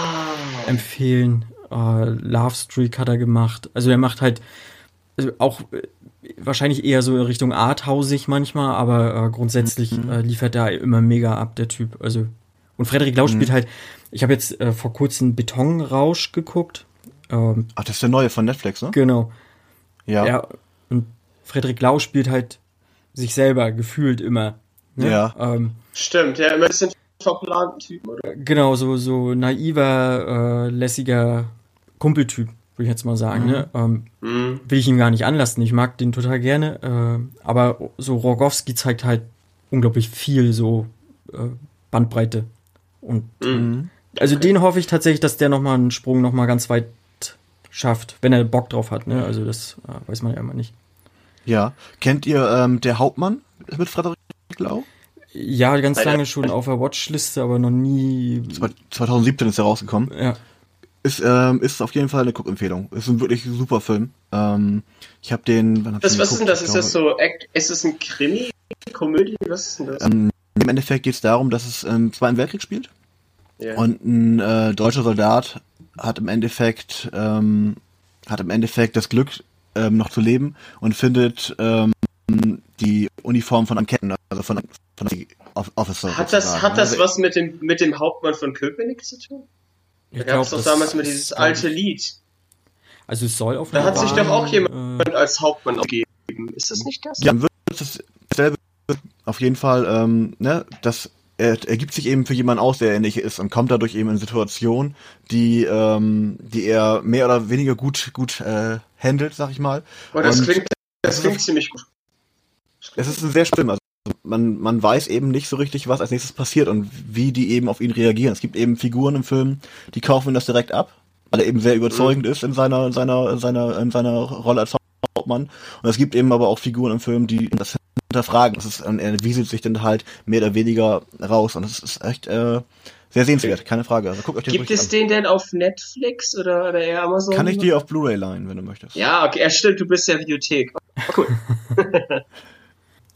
S1: Empfehlen. Äh, Love Streak hat er gemacht. Also er macht halt also auch äh, wahrscheinlich eher so in Richtung arthausig manchmal, aber äh, grundsätzlich mhm. äh, liefert er immer mega ab, der Typ. Also und Frederik Lau mhm. spielt halt, ich habe jetzt äh, vor kurzem Betonrausch geguckt.
S2: Ähm, Ach, das ist der neue von Netflix, ne?
S1: Genau.
S2: Ja.
S1: ja und Frederik Lau spielt halt sich selber gefühlt immer.
S2: Ne? Ja.
S3: Ähm, Stimmt, ja, immer ein bisschen verplanten oder?
S1: Genau, so, so naiver, äh, lässiger Kumpeltyp würde ich jetzt mal sagen. Ne? Mhm. Ne? Ähm, mhm. Will ich ihm gar nicht anlassen. Ich mag den total gerne. Äh, aber so Rogowski zeigt halt unglaublich viel so äh, Bandbreite. Und mhm. also okay. den hoffe ich tatsächlich, dass der nochmal einen Sprung nochmal ganz weit schafft, wenn er Bock drauf hat. Ne? Also das äh, weiß man ja immer nicht.
S2: Ja. Kennt ihr ähm, der Hauptmann mit Frederik Lau?
S1: Ja, ganz lange schon auf der Watchliste, aber noch nie.
S2: 2017 ist er rausgekommen.
S1: Ja.
S2: Ist, ähm, ist auf jeden Fall eine Guckempfehlung. Ist ein wirklich super Film. Ähm, ich habe den.
S3: Wann hab das, was ist denn das? Ist das so? Ist es ein Krimi? Komödie? Was ist denn das?
S2: Ähm, Im Endeffekt geht es darum, dass es im Zweiten Weltkrieg spielt. Ja. Und ein äh, deutscher Soldat hat im Endeffekt ähm, hat im Endeffekt das Glück, ähm, noch zu leben und findet ähm, die Uniform von einem Ketten, also von, von einem Officer.
S3: Hat das, hat das also, was mit dem, mit dem Hauptmann von Köpenick zu tun? Da gab es doch damals mal dieses alte Lied.
S1: Also es soll auf
S3: Da hat sich doch auch jemand äh, als Hauptmann gegeben. Ist das nicht das?
S2: Ja, wird dasselbe auf jeden Fall, ähm, ne, das er, er gibt sich eben für jemanden aus, der ähnlich ist und kommt dadurch eben in Situationen, die, ähm, die er mehr oder weniger gut, gut äh, handelt, sag ich mal.
S3: Oh, das und klingt, das klingt ziemlich gut.
S2: Es ist sehr schlimm. Man, man weiß eben nicht so richtig, was als nächstes passiert und wie die eben auf ihn reagieren. Es gibt eben Figuren im Film, die kaufen ihn das direkt ab, weil er eben sehr überzeugend mhm. ist in seiner, in seiner, in seiner, in seiner Rolle als Hauptmann. Und es gibt eben aber auch Figuren im Film, die das hinterfragen. Das ist, er wieselt sich dann halt mehr oder weniger raus. Und das ist echt äh, sehr sehenswert, keine Frage. Also
S3: guckt euch den Gibt es an. den denn auf Netflix oder, oder eher Amazon?
S2: Kann ich dir auf Blu-ray leihen, wenn du möchtest.
S3: Ja, okay, ja, stimmt, du bist ja Videothek. Cool.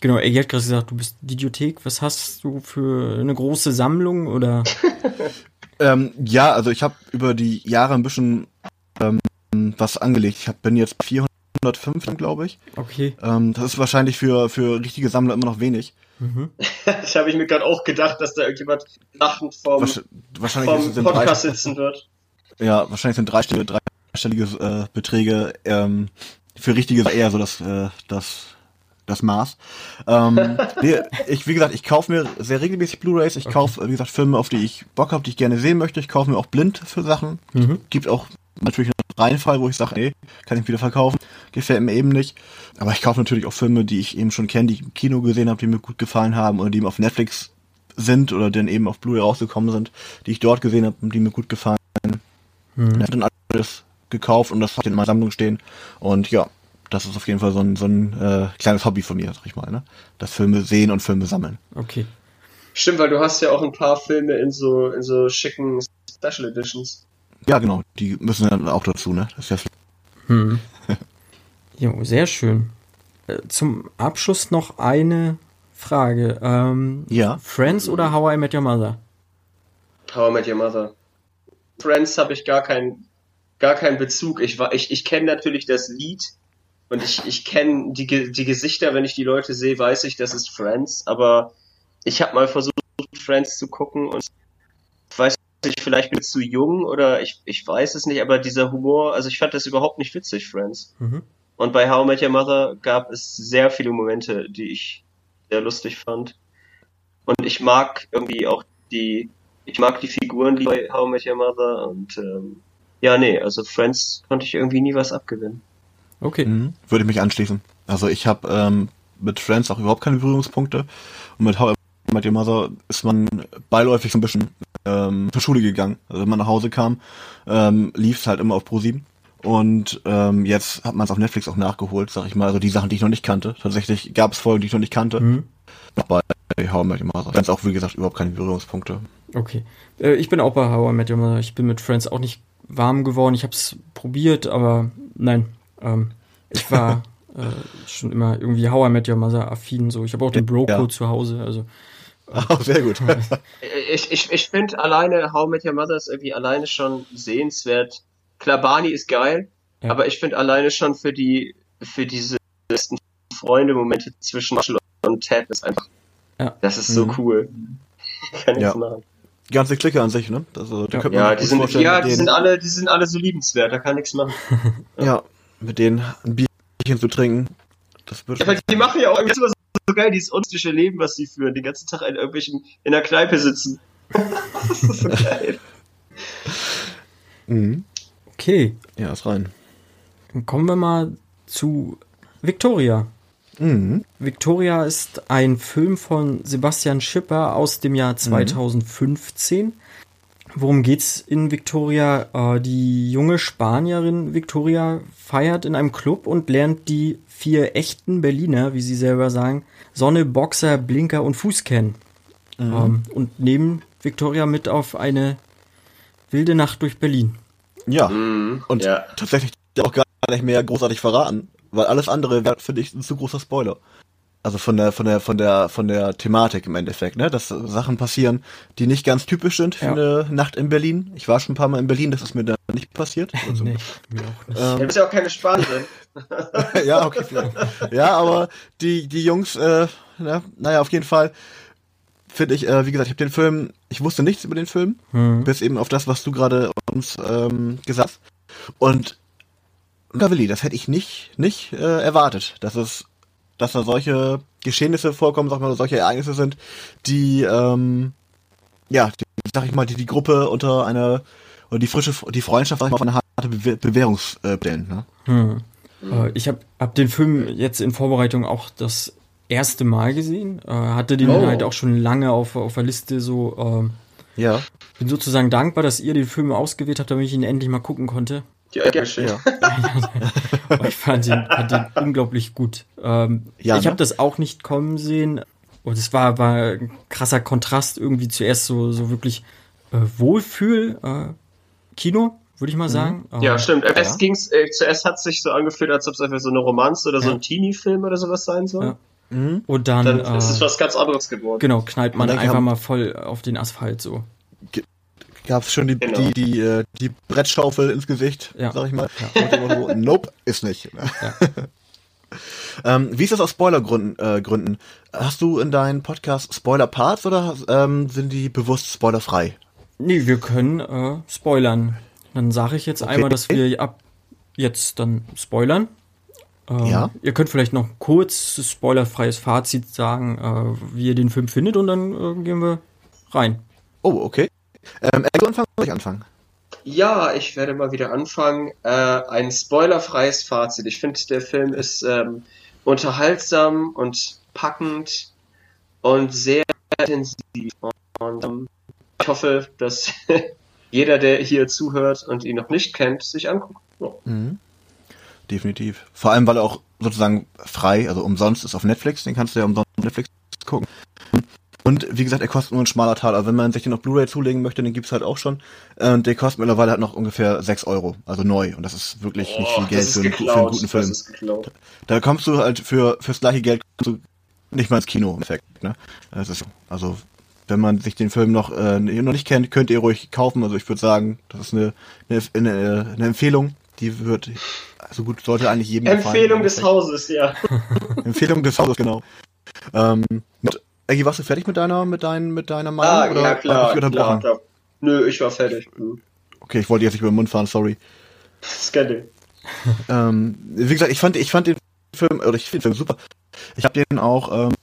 S1: genau, er hat gerade gesagt, du bist Videothek. Was hast du für eine große Sammlung oder?
S2: ähm, ja, also ich habe über die Jahre ein bisschen ähm, was angelegt. Ich hab, bin jetzt 405, glaube ich.
S1: Okay.
S2: Ähm, das ist wahrscheinlich für, für richtige Sammler immer noch wenig.
S3: Mhm. das habe ich mir gerade auch gedacht, dass da irgendjemand lachend vom, wahrscheinlich vom Podcast drei, sitzen wird.
S2: Ja, wahrscheinlich sind dreistellige, dreistellige äh, Beträge ähm, für richtige eher so das, äh, das, das Maß. Ähm, nee, ich, wie gesagt, ich kaufe mir sehr regelmäßig Blu-rays. Ich okay. kaufe, wie gesagt, Filme, auf die ich Bock habe, die ich gerne sehen möchte. Ich kaufe mir auch blind für Sachen. Mhm. Gibt auch natürlich einen Reihenfall, wo ich sage, nee, kann ich wieder verkaufen. Gefällt mir eben nicht. Aber ich kaufe natürlich auch Filme, die ich eben schon kenne, die ich im Kino gesehen habe, die mir gut gefallen haben oder die eben auf Netflix sind oder dann eben auf Blu-ray rausgekommen sind, die ich dort gesehen habe und die mir gut gefallen. Mhm. Ich habe dann alles gekauft und das hat in meiner Sammlung stehen. Und ja, das ist auf jeden Fall so ein, so ein äh, kleines Hobby von mir, sag ich mal, ne? Das Filme sehen und Filme sammeln.
S1: Okay.
S3: Stimmt, weil du hast ja auch ein paar Filme in so, in so schicken Special Editions.
S2: Ja, genau, die müssen dann auch dazu, ne? Das ist ja
S1: hm. Jo, sehr schön. Äh, zum Abschluss noch eine Frage. Ähm,
S2: ja.
S1: Friends oder How I Met Your Mother?
S3: How I Met Your Mother. Friends habe ich gar keinen gar keinen Bezug. Ich war ich, ich kenne natürlich das Lied und ich, ich kenne die, die Gesichter, wenn ich die Leute sehe, weiß ich, das ist Friends, aber ich habe mal versucht Friends zu gucken und weiß nicht, vielleicht bin ich zu jung oder ich, ich weiß es nicht, aber dieser Humor, also ich fand das überhaupt nicht witzig, Friends. Mhm. Und bei How I Met Your Mother gab es sehr viele Momente, die ich sehr lustig fand. Und ich mag irgendwie auch die, ich mag die Figuren die bei How I Met Your Mother und ähm, ja, nee, also Friends konnte ich irgendwie nie was abgewinnen.
S2: Okay. Mhm. Würde ich mich anschließen. Also ich habe ähm, mit Friends auch überhaupt keine Berührungspunkte und mit How I Met Your Mother ist man beiläufig so ein bisschen ähm, zur Schule gegangen. Also wenn man nach Hause kam, ähm, lief es halt immer auf Pro 7 und ähm, jetzt hat man es auf Netflix auch nachgeholt, sag ich mal. Also die Sachen, die ich noch nicht kannte. Tatsächlich gab es Folgen, die ich noch nicht kannte. Mhm. Bei How I Met Your Mother. Ganz auch, wie gesagt, überhaupt keine Berührungspunkte.
S1: Okay. Äh, ich bin auch bei How I Met Your Mother. Ich bin mit Friends auch nicht warm geworden. Ich habe es probiert, aber nein. Ähm, ich war äh, schon immer irgendwie How I Met Your Mother affin. So. Ich habe auch den Bro-Code ja. zu Hause. Also
S2: Oh, sehr gut.
S3: ich ich, ich finde alleine How I Met Your Mother ist irgendwie alleine schon sehenswert klar, Barney ist geil, ja. aber ich finde alleine schon für die, für diese besten Freunde-Momente zwischen Marshall und Ted ist einfach, ja. das ist so mhm. cool.
S2: Kann ich ja. machen. Die ganze Clique an sich, ne?
S3: Also, ja, ja die sind, ja, die sind alle, die sind alle so liebenswert, da kann nichts machen.
S2: ja, mit denen ein Bierchen zu trinken, das wird.
S3: Ja, die machen ja auch irgendwie so geil, dieses unstische Leben, was sie führen, den ganzen Tag in irgendwelchen, in der Kneipe sitzen. das ist so geil.
S1: Mhm. Okay.
S2: Ja, ist rein.
S1: Dann kommen wir mal zu Victoria. Mhm. Victoria ist ein Film von Sebastian Schipper aus dem Jahr 2015. Mhm. Worum geht's in Victoria? Äh, die junge Spanierin Victoria feiert in einem Club und lernt die vier echten Berliner, wie sie selber sagen, Sonne, Boxer, Blinker und Fuß kennen. Mhm. Ähm, und nehmen Victoria mit auf eine wilde Nacht durch Berlin.
S2: Ja. Mhm, und ja. tatsächlich auch gar nicht mehr großartig verraten, weil alles andere wäre, finde ich, ein zu großer Spoiler. Also von der, von der, von der, von der Thematik im Endeffekt, ne? Dass Sachen passieren, die nicht ganz typisch sind für ja. eine Nacht in Berlin. Ich war schon ein paar Mal in Berlin, das ist mir da nicht passiert. Also, nee,
S3: mir auch nicht. Ähm, du bist ja auch keine Spanierin.
S2: ja, okay, vielleicht. Ja, aber die, die Jungs, äh, na, naja, auf jeden Fall finde ich, äh, wie gesagt, ich habe den Film, ich wusste nichts über den Film, mhm. bis eben auf das, was du gerade uns ähm, gesagt hast. Und Gavilli, das hätte ich nicht, nicht äh, erwartet, dass es, dass da solche Geschehnisse vorkommen, sag mal, solche Ereignisse sind, die, ähm, ja, die, sag ich mal, die die Gruppe unter eine, oder die frische, die Freundschaft, sag ich mal, auf eine harte Be Bewährungs äh, stellen. Ne?
S1: Hm. Äh, ich habe hab den Film jetzt in Vorbereitung auch das erste Mal gesehen. Äh, hatte den oh. halt auch schon lange auf, auf der Liste so.
S2: Äh, ja.
S1: Bin sozusagen dankbar, dass ihr den Film ausgewählt habt, damit ich ihn endlich mal gucken konnte.
S3: Ja, gerne schön. Ja.
S1: ich fand den, fand den unglaublich gut. Ähm, ja, ich ne? habe das auch nicht kommen sehen. Und es war, war ein krasser Kontrast irgendwie zuerst so, so wirklich äh, Wohlfühl äh, Kino, würde ich mal mhm. sagen.
S3: Mhm. Ja, stimmt. Ja. ging's, äh, zuerst hat es sich so angefühlt, als ob es einfach so eine Romanze oder ja. so ein Teenie-Film oder sowas sein soll. Ja.
S1: Mhm. Und dann, dann
S3: äh, ist es was ganz anderes geworden.
S1: Genau, knallt man einfach mal voll auf den Asphalt so.
S2: Gab es schon die, genau. die, die, äh, die Brettschaufel ins Gesicht, ja. sag ich mal. Ja. So, nope, ist nicht. Ja. ähm, wie ist das aus Spoilergründen? Äh, Gründen? Hast du in deinem Podcast Spoiler-Parts oder ähm, sind die bewusst spoilerfrei?
S1: Nee, wir können äh, spoilern. Dann sage ich jetzt okay. einmal, dass wir ab jetzt dann spoilern. Ähm, ja. Ihr könnt vielleicht noch kurz spoilerfreies Fazit sagen, äh, wie ihr den Film findet und dann äh, gehen wir rein.
S2: Oh, okay. Ähm, du anfangen soll ich anfangen?
S3: Ja, ich werde mal wieder anfangen. Äh, ein spoilerfreies Fazit. Ich finde, der Film ist ähm, unterhaltsam und packend und sehr intensiv. Und ähm, ich hoffe, dass jeder, der hier zuhört und ihn noch nicht kennt, sich anguckt. Ja. Mhm.
S2: Definitiv. Vor allem, weil er auch sozusagen frei, also umsonst ist auf Netflix, den kannst du ja umsonst auf Netflix gucken. Und wie gesagt, er kostet nur ein schmaler Tal. Also wenn man sich den auf Blu-ray zulegen möchte, den gibt's halt auch schon. Und der kostet mittlerweile halt noch ungefähr 6 Euro, also neu. Und das ist wirklich oh, nicht viel Geld für, geklaut, für, einen guten Film. Da, da, kommst du halt für fürs gleiche Geld nicht mal ins Kino im Effekt. Ne? Das ist, also wenn man sich den Film noch, äh, noch nicht kennt, könnt ihr ruhig kaufen. Also ich würde sagen, das ist eine, eine, eine, Empfehlung. Die wird, also gut, sollte eigentlich jedem
S3: Empfehlung des Hauses, ja.
S2: Empfehlung des Hauses, genau. Ähm, mit, Eggy, warst du fertig mit deiner, mit dein, mit deiner Meinung? Ah,
S3: oder ja, klar, klar, klar. Nö, ich war fertig.
S2: Mhm. Okay, ich wollte jetzt nicht über den Mund fahren, sorry.
S3: Scanning.
S2: ähm, wie gesagt, ich fand, ich fand den Film, oder ich finde den Film super. Ich habe den auch ähm,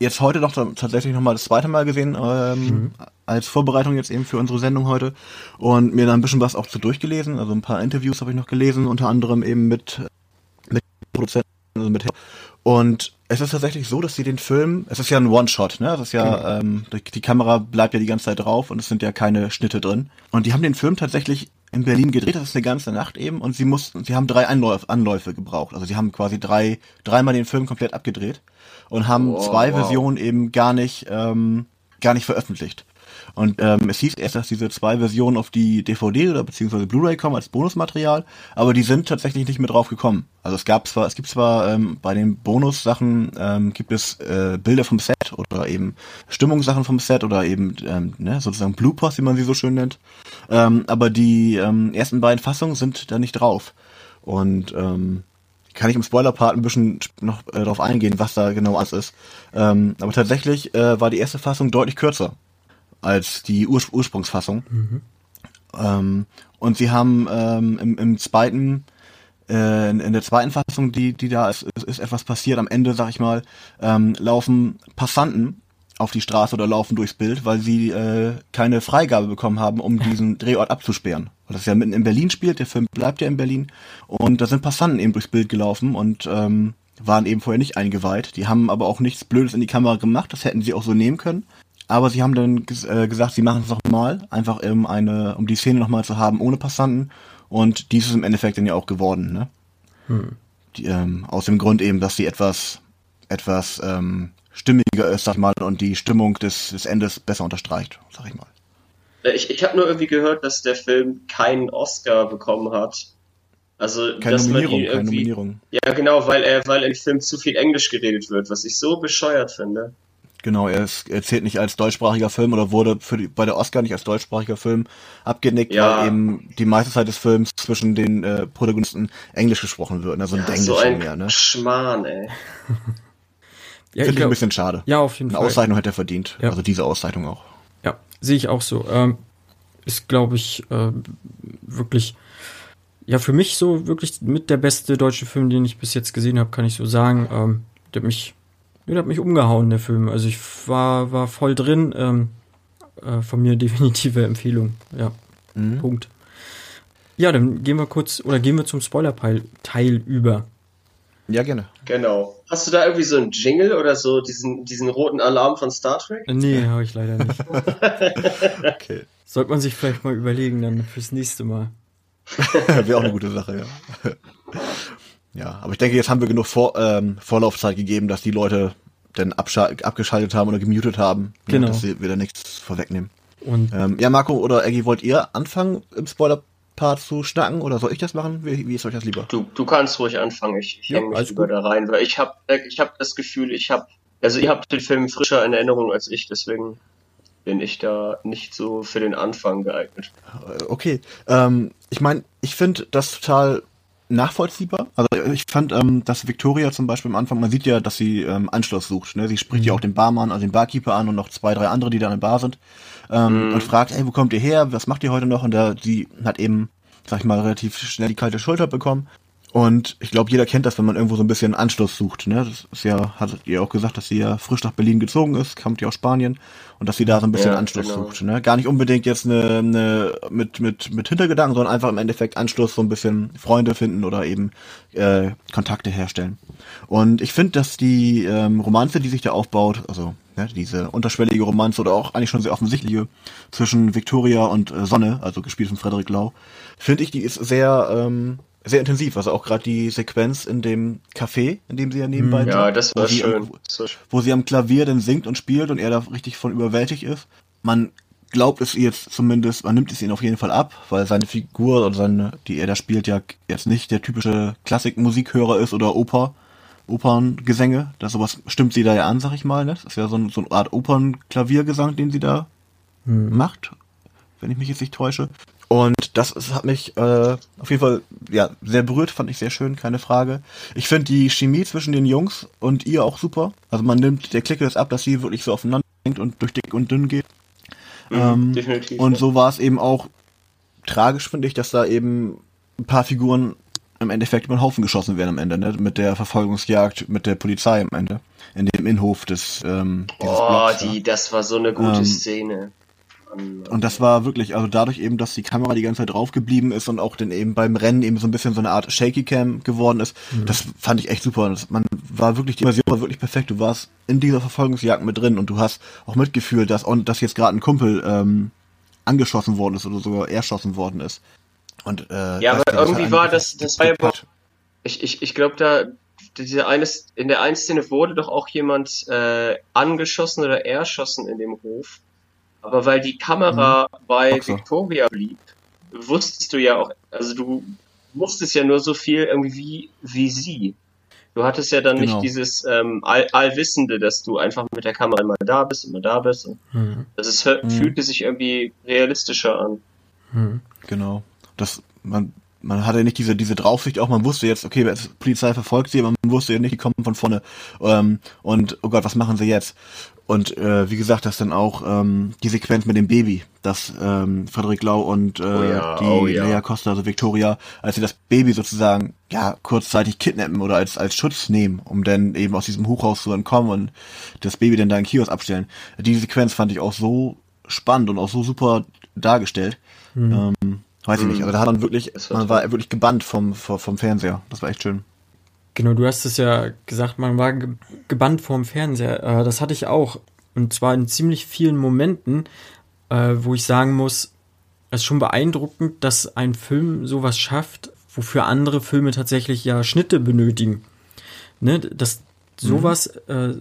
S2: jetzt heute noch tatsächlich noch mal das zweite Mal gesehen, ähm, mhm. als Vorbereitung jetzt eben für unsere Sendung heute und mir da ein bisschen was auch zu durchgelesen. Also ein paar Interviews habe ich noch gelesen, unter anderem eben mit, mit Produzenten, also mit und es ist tatsächlich so, dass sie den Film, es ist ja ein One-Shot, ne? Das ist ja, genau. ähm, die, die, Kamera bleibt ja die ganze Zeit drauf und es sind ja keine Schnitte drin. Und die haben den Film tatsächlich in Berlin gedreht, das ist eine ganze Nacht eben, und sie mussten, sie haben drei Anläufe, Anläufe gebraucht. Also sie haben quasi drei, dreimal den Film komplett abgedreht und haben oh, zwei wow. Versionen eben gar nicht, ähm, gar nicht veröffentlicht. Und ähm, es hieß erst, dass diese zwei Versionen auf die DVD oder beziehungsweise Blu-ray kommen als Bonusmaterial, aber die sind tatsächlich nicht mehr drauf gekommen. Also es gab zwar, es gibt zwar ähm, bei den Bonussachen ähm, gibt es äh, Bilder vom Set oder eben Stimmungssachen vom Set oder eben ähm, ne, sozusagen Bloopers, wie man sie so schön nennt. Ähm, aber die ähm, ersten beiden Fassungen sind da nicht drauf. Und ähm, kann ich im Spoiler-Part ein bisschen noch äh, darauf eingehen, was da genau alles ist. Ähm, aber tatsächlich äh, war die erste Fassung deutlich kürzer als die Ur Ursprungsfassung. Mhm. Ähm, und sie haben ähm, im, im zweiten, äh, in, in der zweiten Fassung, die, die da ist, ist, ist etwas passiert. Am Ende, sag ich mal, ähm, laufen Passanten auf die Straße oder laufen durchs Bild, weil sie äh, keine Freigabe bekommen haben, um diesen Drehort abzusperren. Weil das ja mitten in Berlin spielt, der Film bleibt ja in Berlin. Und da sind Passanten eben durchs Bild gelaufen und ähm, waren eben vorher nicht eingeweiht. Die haben aber auch nichts Blödes in die Kamera gemacht, das hätten sie auch so nehmen können. Aber sie haben dann ges äh, gesagt, sie machen es nochmal, einfach um eine, um die Szene nochmal zu haben ohne Passanten. Und dies ist im Endeffekt dann ja auch geworden, ne? Hm. Die, ähm, aus dem Grund eben, dass sie etwas, etwas ähm, stimmiger ist, sag ich mal, und die Stimmung des, des Endes besser unterstreicht, sag ich mal.
S3: Äh, ich, ich habe nur irgendwie gehört, dass der Film keinen Oscar bekommen hat. Also,
S2: keine
S3: dass
S2: Nominierung,
S3: man ihn
S2: irgendwie, keine Nominierung.
S3: Ja, genau, weil er, weil im Film zu viel Englisch geredet wird, was ich so bescheuert finde.
S2: Genau, er, ist, er zählt nicht als deutschsprachiger Film oder wurde für die, bei der Oscar nicht als deutschsprachiger Film abgenickt, ja. weil eben die meiste Zeit des Films zwischen den äh, Protagonisten Englisch gesprochen wird, also ja, Englisch
S3: so ein mehr, ne? Schmarrn, ey.
S2: ja, Finde ich, ein bisschen schade.
S1: Ja, auf jeden
S2: Eine
S1: Fall.
S2: Eine Auszeichnung hätte er verdient. Ja. Also diese Auszeichnung auch.
S1: Ja, sehe ich auch so. Ähm, ist, glaube ich, äh, wirklich, ja, für mich so wirklich mit der beste deutsche Film, den ich bis jetzt gesehen habe, kann ich so sagen. Ähm, der hat mich der hat mich umgehauen, der Film. Also ich war, war voll drin. Ähm, äh, von mir definitive Empfehlung. Ja. Mhm. Punkt. Ja, dann gehen wir kurz oder gehen wir zum Spoiler-Teil über.
S2: Ja, gerne.
S3: Genau. Hast du da irgendwie so einen Jingle oder so diesen, diesen roten Alarm von Star Trek?
S1: Nee, habe ich leider nicht. okay. Sollte man sich vielleicht mal überlegen dann fürs nächste Mal.
S2: Wäre auch eine gute Sache, ja. Ja, aber ich denke, jetzt haben wir genug Vor ähm, Vorlaufzeit gegeben, dass die Leute dann abgeschaltet haben oder gemutet haben,
S1: genau.
S2: Ja, dass sie wieder nichts vorwegnehmen. Und ähm, ja, Marco oder Eggy, wollt ihr anfangen im Spoiler-Part zu schnacken oder soll ich das machen? Wie, wie ist euch das lieber?
S3: Du, du kannst ruhig anfangen, ich, ich ja, hänge mich lieber da rein, weil ich habe ich hab das Gefühl, ich habe, also ihr habt den Film frischer in Erinnerung als ich, deswegen bin ich da nicht so für den Anfang geeignet.
S2: Äh, okay, ähm, ich meine, ich finde das total nachvollziehbar. Also ich fand, ähm, dass Victoria zum Beispiel am Anfang, man sieht ja, dass sie ähm, Anschluss sucht. Ne? Sie spricht mhm. ja auch den Barmann, also den Barkeeper an und noch zwei, drei andere, die da in der Bar sind ähm, mhm. und fragt, hey, wo kommt ihr her? Was macht ihr heute noch? Und da, die hat eben, sag ich mal, relativ schnell die kalte Schulter bekommen und ich glaube, jeder kennt das, wenn man irgendwo so ein bisschen Anschluss sucht. Ne? Das ist ja, hattet ihr auch gesagt, dass sie ja frisch nach Berlin gezogen ist, kommt ja aus Spanien und dass sie da so ein bisschen ja, Anschluss genau. sucht. Ne? Gar nicht unbedingt jetzt eine, eine mit, mit, mit Hintergedanken, sondern einfach im Endeffekt Anschluss, so ein bisschen Freunde finden oder eben äh, Kontakte herstellen. Und ich finde, dass die ähm, Romanze, die sich da aufbaut, also ne, diese unterschwellige Romanze oder auch eigentlich schon sehr offensichtliche zwischen Victoria und äh, Sonne, also gespielt von Frederik Lau, finde ich, die ist sehr ähm, sehr intensiv, also auch gerade die Sequenz in dem Café, in dem sie ja nebenbei
S3: Ja, sind, das war schön.
S2: Am, wo, sie am Klavier dann singt und spielt und er da richtig von überwältigt ist. Man glaubt es jetzt zumindest, man nimmt es ihn auf jeden Fall ab, weil seine Figur oder seine, die er da spielt, ja jetzt nicht der typische Klassikmusikhörer ist oder Oper, Operngesänge. Das sowas stimmt sie da ja an, sag ich mal. Ne? Das ist ja so, ein, so eine Art Opernklaviergesang, den sie da hm. macht, wenn ich mich jetzt nicht täusche. Und das ist, hat mich äh, auf jeden Fall ja sehr berührt, fand ich sehr schön, keine Frage. Ich finde die Chemie zwischen den Jungs und ihr auch super. Also man nimmt der Clique das ab, dass sie wirklich so aufeinander denkt und durch dick und dünn geht. Mhm, ähm, definitiv. Und so war es eben auch tragisch, finde ich, dass da eben ein paar Figuren im Endeffekt über den Haufen geschossen werden am Ende, ne? Mit der Verfolgungsjagd, mit der Polizei am Ende. In dem Innenhof des ähm,
S3: Oh, Blocks, die, das war so eine gute ähm, Szene.
S2: Und das war wirklich, also dadurch eben, dass die Kamera die ganze Zeit drauf geblieben ist und auch dann eben beim Rennen eben so ein bisschen so eine Art Shaky Cam geworden ist, mhm. das fand ich echt super. Das, man war wirklich, die Immersion war wirklich perfekt. Du warst in dieser Verfolgungsjagd mit drin und du hast auch mitgefühlt, dass, und dass jetzt gerade ein Kumpel ähm, angeschossen worden ist oder sogar erschossen worden ist. Und,
S3: äh, ja, aber irgendwie war das, das war ja, ich, ich, ich glaube da, diese eine, in der einen Szene wurde doch auch jemand äh, angeschossen oder erschossen in dem Hof. Aber weil die Kamera mhm. bei so. Victoria blieb, wusstest du ja auch, also du wusstest ja nur so viel irgendwie wie, wie sie. Du hattest ja dann genau. nicht dieses ähm, All Allwissende, dass du einfach mit der Kamera immer da bist, immer da bist. Mhm. Das ist, mhm. fühlte sich irgendwie realistischer an.
S2: Mhm. Genau. Das, man, man hatte nicht diese, diese Draufsicht auch, man wusste jetzt, okay, die Polizei verfolgt sie, aber man wusste ja nicht, die kommen von vorne. Ähm, und, oh Gott, was machen sie jetzt? Und äh, wie gesagt, das dann auch ähm, die Sequenz mit dem Baby, dass ähm, Frederik Lau und äh, oh ja, die oh ja. Lea Costa, also Victoria, als sie das Baby sozusagen ja kurzzeitig kidnappen oder als als Schutz nehmen, um dann eben aus diesem Hochhaus zu entkommen und das Baby dann da in Kiosk abstellen. Die Sequenz fand ich auch so spannend und auch so super dargestellt. Mhm. Ähm, weiß ich nicht, mhm. also da hat man wirklich, man war wirklich gebannt vom, vom, vom Fernseher. Das war echt schön.
S1: Genau, du hast es ja gesagt, man war gebannt vorm Fernseher. Äh, das hatte ich auch. Und zwar in ziemlich vielen Momenten, äh, wo ich sagen muss, es ist schon beeindruckend, dass ein Film sowas schafft, wofür andere Filme tatsächlich ja Schnitte benötigen. Ne, dass sowas, mhm. äh,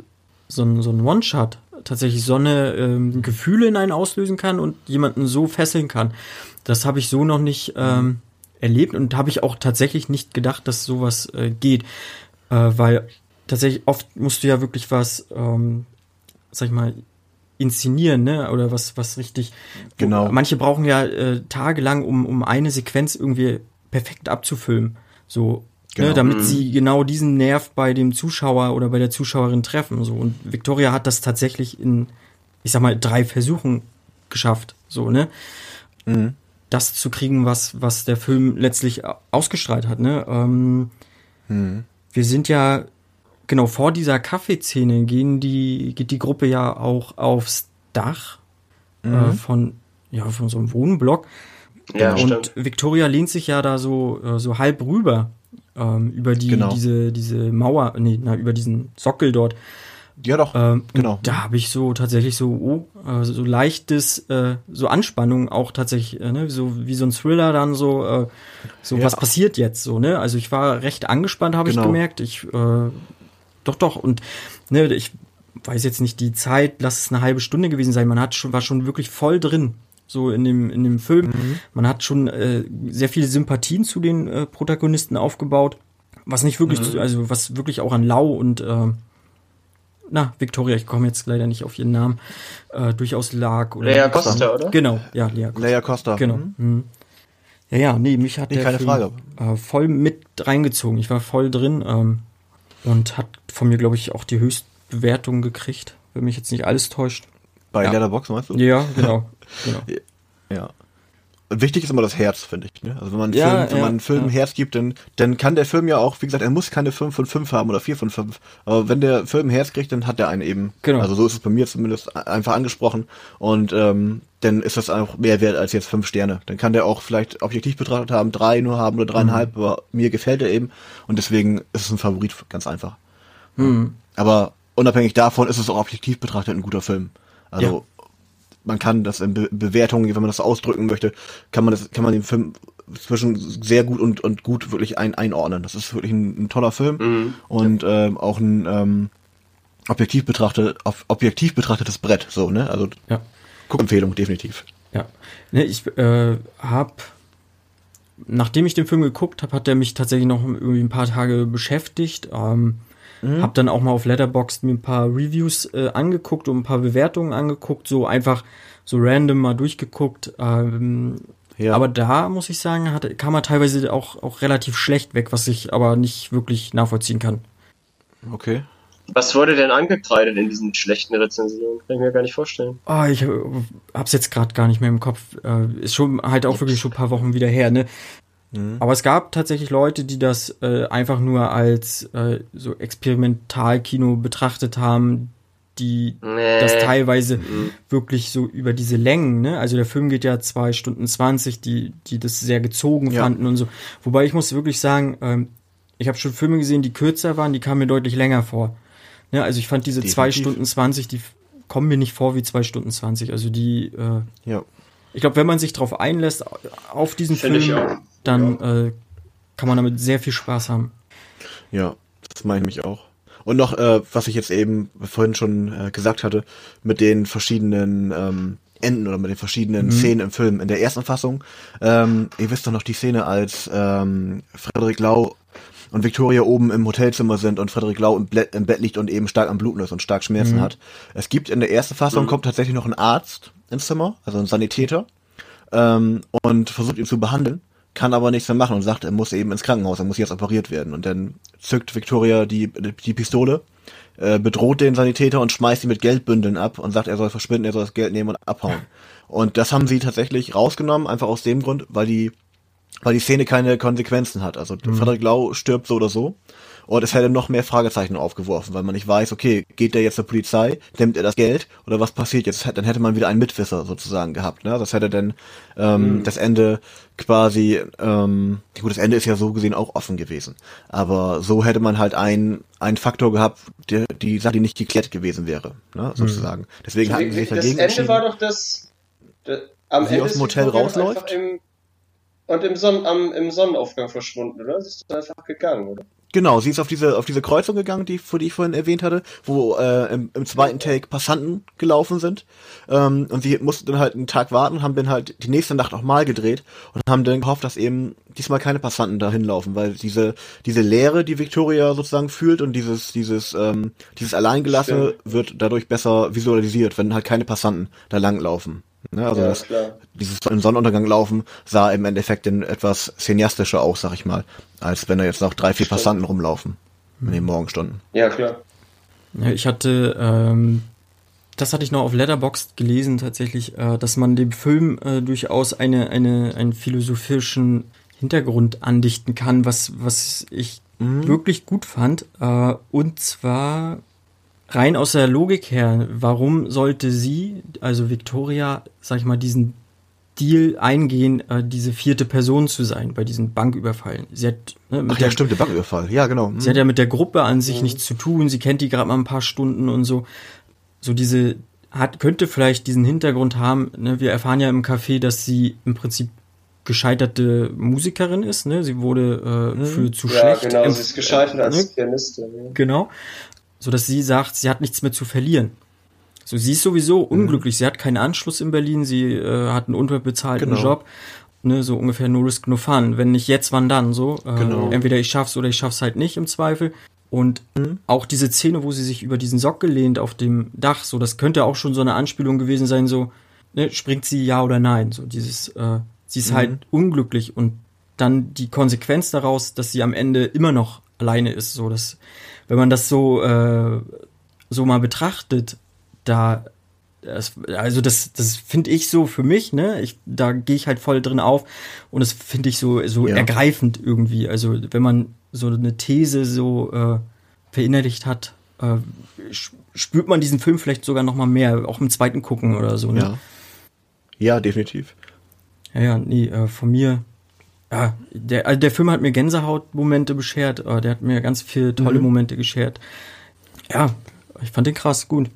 S1: so ein, so ein One-Shot tatsächlich so eine ähm, Gefühle in einen auslösen kann und jemanden so fesseln kann. Das habe ich so noch nicht ähm, erlebt und habe ich auch tatsächlich nicht gedacht, dass sowas äh, geht, äh, weil tatsächlich oft musst du ja wirklich was, ähm, sag ich mal, inszenieren, ne? Oder was, was richtig.
S2: Genau.
S1: Manche brauchen ja äh, tagelang, um, um eine Sequenz irgendwie perfekt abzufilmen. So, ne? genau. ne, damit mhm. sie genau diesen Nerv bei dem Zuschauer oder bei der Zuschauerin treffen. So. Und Victoria hat das tatsächlich in, ich sag mal, drei Versuchen geschafft. So, ne? Mhm das zu kriegen, was, was der Film letztlich ausgestrahlt hat. Ne? Ähm, hm. Wir sind ja, genau vor dieser Kaffeeszene gehen die, geht die Gruppe ja auch aufs Dach äh, mhm. äh, von, ja, von so einem Wohnblock. Ja, und stimmt. Victoria lehnt sich ja da so, äh, so halb rüber ähm, über die, genau. diese, diese Mauer, nee, na, über diesen Sockel dort. Ja, doch. Ähm, genau. Da habe ich so tatsächlich so, oh, äh, so leichtes, äh, so Anspannung auch tatsächlich, äh, ne, so wie so ein Thriller dann so, äh, so ja. was passiert jetzt so, ne? Also ich war recht angespannt, habe genau. ich gemerkt. Ich, äh, doch, doch. Und ne, ich weiß jetzt nicht die Zeit, lass es eine halbe Stunde gewesen sein. Man hat schon, war schon wirklich voll drin so in dem in dem Film. Mhm. Man hat schon äh, sehr viele Sympathien zu den äh, Protagonisten aufgebaut, was nicht wirklich, mhm. also was wirklich auch an Lau und äh, na, Victoria, ich komme jetzt leider nicht auf ihren Namen, äh, durchaus lag.
S3: Oder Lea Costa, oder?
S1: Genau, ja, Lea
S2: Costa. Lea Costa.
S1: Genau. Mhm. mhm. Ja, ja, nee, mich hat nee, der
S2: keine Film, Frage.
S1: Äh, voll mit reingezogen. Ich war voll drin ähm, und hat von mir, glaube ich, auch die Höchstbewertung gekriegt, wenn mich jetzt nicht alles täuscht.
S2: Bei ja. Letterbox meinst du?
S1: Ja, genau. genau.
S2: Ja. Wichtig ist immer das Herz, finde ich. Ne? Also wenn man, ja, Film, wenn ja, man einen Film ja. Herz gibt, dann, dann kann der Film ja auch, wie gesagt, er muss keine 5 von 5 haben oder 4 von 5. Aber wenn der Film ein Herz kriegt, dann hat er einen eben. Genau. Also so ist es bei mir zumindest einfach angesprochen. Und ähm, dann ist das auch mehr wert als jetzt 5 Sterne. Dann kann der auch vielleicht objektiv betrachtet haben, drei nur haben oder dreieinhalb, mhm. aber mir gefällt er eben. Und deswegen ist es ein Favorit, ganz einfach. Mhm. Aber unabhängig davon ist es auch objektiv betrachtet ein guter Film. Also man kann das in Be Bewertungen, wenn man das ausdrücken möchte, kann man das, kann man den Film zwischen sehr gut und, und gut wirklich ein, einordnen. Das ist wirklich ein, ein toller Film mhm. und ja. ähm, auch ein ähm, objektiv betrachtet, objektiv betrachtetes Brett, so, ne? Also ja. Guckempfehlung, definitiv.
S1: Ja. Ne, ich äh, habe nachdem ich den Film geguckt habe, hat er mich tatsächlich noch irgendwie ein paar Tage beschäftigt. Ähm, Mhm. Hab dann auch mal auf Letterboxd mir ein paar Reviews äh, angeguckt und ein paar Bewertungen angeguckt, so einfach so random mal durchgeguckt. Ähm, ja. Aber da muss ich sagen, hat, kam er teilweise auch, auch relativ schlecht weg, was ich aber nicht wirklich nachvollziehen kann.
S2: Okay.
S3: Was wurde denn angekreidet in diesen schlechten Rezensionen? Kann ich mir gar nicht vorstellen.
S1: Oh, ich äh, hab's jetzt gerade gar nicht mehr im Kopf. Äh, ist schon halt auch wirklich schon ein paar Wochen wieder her, ne? Mhm. Aber es gab tatsächlich Leute, die das äh, einfach nur als äh, so Experimentalkino betrachtet haben, die nee. das teilweise mhm. wirklich so über diese Längen, ne? Also der Film geht ja zwei Stunden zwanzig, die, die das sehr gezogen ja. fanden und so. Wobei ich muss wirklich sagen, ähm, ich habe schon Filme gesehen, die kürzer waren, die kamen mir deutlich länger vor. Ne? Also ich fand diese Definitiv. zwei Stunden zwanzig, die kommen mir nicht vor wie zwei Stunden zwanzig. Also die, äh, ja. Ich glaube, wenn man sich darauf einlässt, auf diesen Find Film, dann ja. äh, kann man damit sehr viel Spaß haben.
S2: Ja, das meine ich mich auch. Und noch, äh, was ich jetzt eben vorhin schon äh, gesagt hatte, mit den verschiedenen ähm, Enden oder mit den verschiedenen mhm. Szenen im Film. In der ersten Fassung, ähm, ihr wisst doch noch die Szene, als ähm, Frederik Lau und Victoria oben im Hotelzimmer sind und Frederik Lau im, Bett, im Bett liegt und eben stark am Bluten ist und stark Schmerzen mhm. hat. Es gibt in der ersten Fassung, mhm. kommt tatsächlich noch ein Arzt ins Zimmer, also ein Sanitäter, ähm, und versucht ihn zu behandeln kann aber nichts mehr machen und sagt, er muss eben ins Krankenhaus, er muss jetzt operiert werden. Und dann zückt Victoria die, die Pistole, äh, bedroht den Sanitäter und schmeißt ihn mit Geldbündeln ab und sagt, er soll verschwinden, er soll das Geld nehmen und abhauen. Und das haben sie tatsächlich rausgenommen, einfach aus dem Grund, weil die, weil die Szene keine Konsequenzen hat. Also mhm. Frederik Lau stirbt so oder so. Und es hätte noch mehr Fragezeichen aufgeworfen, weil man nicht weiß, okay, geht der jetzt zur Polizei, nimmt er das Geld oder was passiert jetzt? Dann hätte man wieder einen Mitwisser sozusagen gehabt. Ne? Das hätte dann ähm, mhm. das Ende quasi, ähm, gut, das Ende ist ja so gesehen auch offen gewesen. Aber so hätte man halt einen, einen Faktor gehabt, der, die Sache, die nicht geklärt gewesen wäre, ne? Mhm. sozusagen. Deswegen hatten sie sich dagegen
S3: Das Ende war doch das,
S2: das am sie Ende aus dem Hotel rausläuft.
S3: Im, und im, Sonn, am, im Sonnenaufgang verschwunden, oder? Sie ist einfach gegangen, oder?
S2: Genau, sie ist auf diese auf diese Kreuzung gegangen, die, die ich vorhin erwähnt hatte, wo äh, im, im zweiten Take Passanten gelaufen sind. Ähm, und sie mussten dann halt einen Tag warten, haben dann halt die nächste Nacht nochmal gedreht und haben dann gehofft, dass eben diesmal keine Passanten da hinlaufen, weil diese diese Leere, die Victoria sozusagen fühlt und dieses dieses ähm, dieses Alleingelassene wird dadurch besser visualisiert, wenn halt keine Passanten da langlaufen. Ne, also ja, das, dieses im Sonnenuntergang laufen sah im Endeffekt in etwas cineastischer aus, sag ich mal, als wenn da jetzt noch drei, vier Stimmt. Passanten rumlaufen in den Morgenstunden.
S3: Ja, klar.
S1: Ja, ich hatte, ähm, das hatte ich noch auf Letterboxd gelesen tatsächlich, äh, dass man dem Film äh, durchaus eine, eine, einen philosophischen Hintergrund andichten kann, was, was ich mhm. wirklich gut fand. Äh, und zwar rein aus der Logik her, warum sollte sie, also Victoria, sag ich mal, diesen Deal eingehen, äh, diese vierte Person zu sein bei diesen Banküberfallen. Sie hat
S2: ne, mit Ach, der, ja, stimmt, der Banküberfall. Ja, genau.
S1: Sie hat ja mit der Gruppe an sich mhm. nichts zu tun. Sie kennt die gerade mal ein paar Stunden und so. So diese hat könnte vielleicht diesen Hintergrund haben. Ne? Wir erfahren ja im Café, dass sie im Prinzip gescheiterte Musikerin ist. Ne? Sie wurde äh, mhm. für zu ja, schlecht.
S3: Genau, sie ist gescheitert als ne? Pianistin.
S1: Ja. Genau, so dass sie sagt, sie hat nichts mehr zu verlieren. So, sie ist sowieso mhm. unglücklich. Sie hat keinen Anschluss in Berlin. Sie äh, hat einen unterbezahlten genau. Job. Ne, so ungefähr no risk no fun. Wenn nicht jetzt, wann dann? So, äh, genau. entweder ich schaff's oder ich schaff's halt nicht im Zweifel. Und mhm. auch diese Szene, wo sie sich über diesen Sockel lehnt auf dem Dach, so, das könnte auch schon so eine Anspielung gewesen sein, so, ne, springt sie ja oder nein? So, dieses, äh, sie ist halt mhm. halt unglücklich und dann die Konsequenz daraus, dass sie am Ende immer noch alleine ist, so, dass, wenn man das so, äh, so mal betrachtet, da das, also das, das finde ich so für mich, ne? Ich, da gehe ich halt voll drin auf und das finde ich so, so ja. ergreifend irgendwie. Also wenn man so eine These so äh, verinnerlicht hat, äh, spürt man diesen Film vielleicht sogar noch mal mehr, auch im zweiten gucken oder so. Ne?
S2: Ja. ja, definitiv.
S1: Ja, ja, nee, äh, von mir. Ja, der, also der Film hat mir Gänsehautmomente beschert. Äh, der hat mir ganz viele tolle mhm. Momente geschert. Ja, ich fand den krass gut.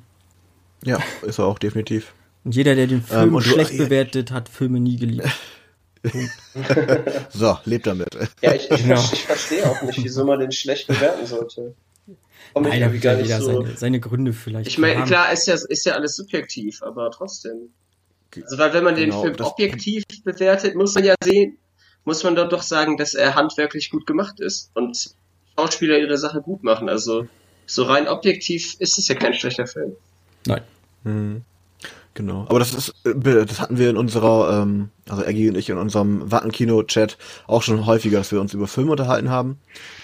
S2: Ja, ist er auch definitiv.
S1: Und jeder, der den ähm, Film ähm, schlecht du, bewertet, hat Filme nie geliebt.
S2: so, lebt damit.
S3: Ja, ich, ich, genau. ich, verstehe auch nicht, wieso man den schlecht bewerten sollte.
S1: Komm Nein, da gar nicht so. seine, seine Gründe vielleicht.
S3: Ich meine, klar, ist ja, ist ja alles subjektiv, aber trotzdem. Also, weil wenn man den genau, Film objektiv bewertet, muss man ja sehen, muss man doch doch sagen, dass er handwerklich gut gemacht ist und Schauspieler ihre Sache gut machen. Also, so rein objektiv ist es ja kein schlechter Film.
S1: Nein.
S2: Mhm. Genau. Aber das ist, äh, das hatten wir in unserer, ähm, also Eggy und ich in unserem Wattenkino-Chat auch schon häufiger, dass wir uns über Filme unterhalten haben,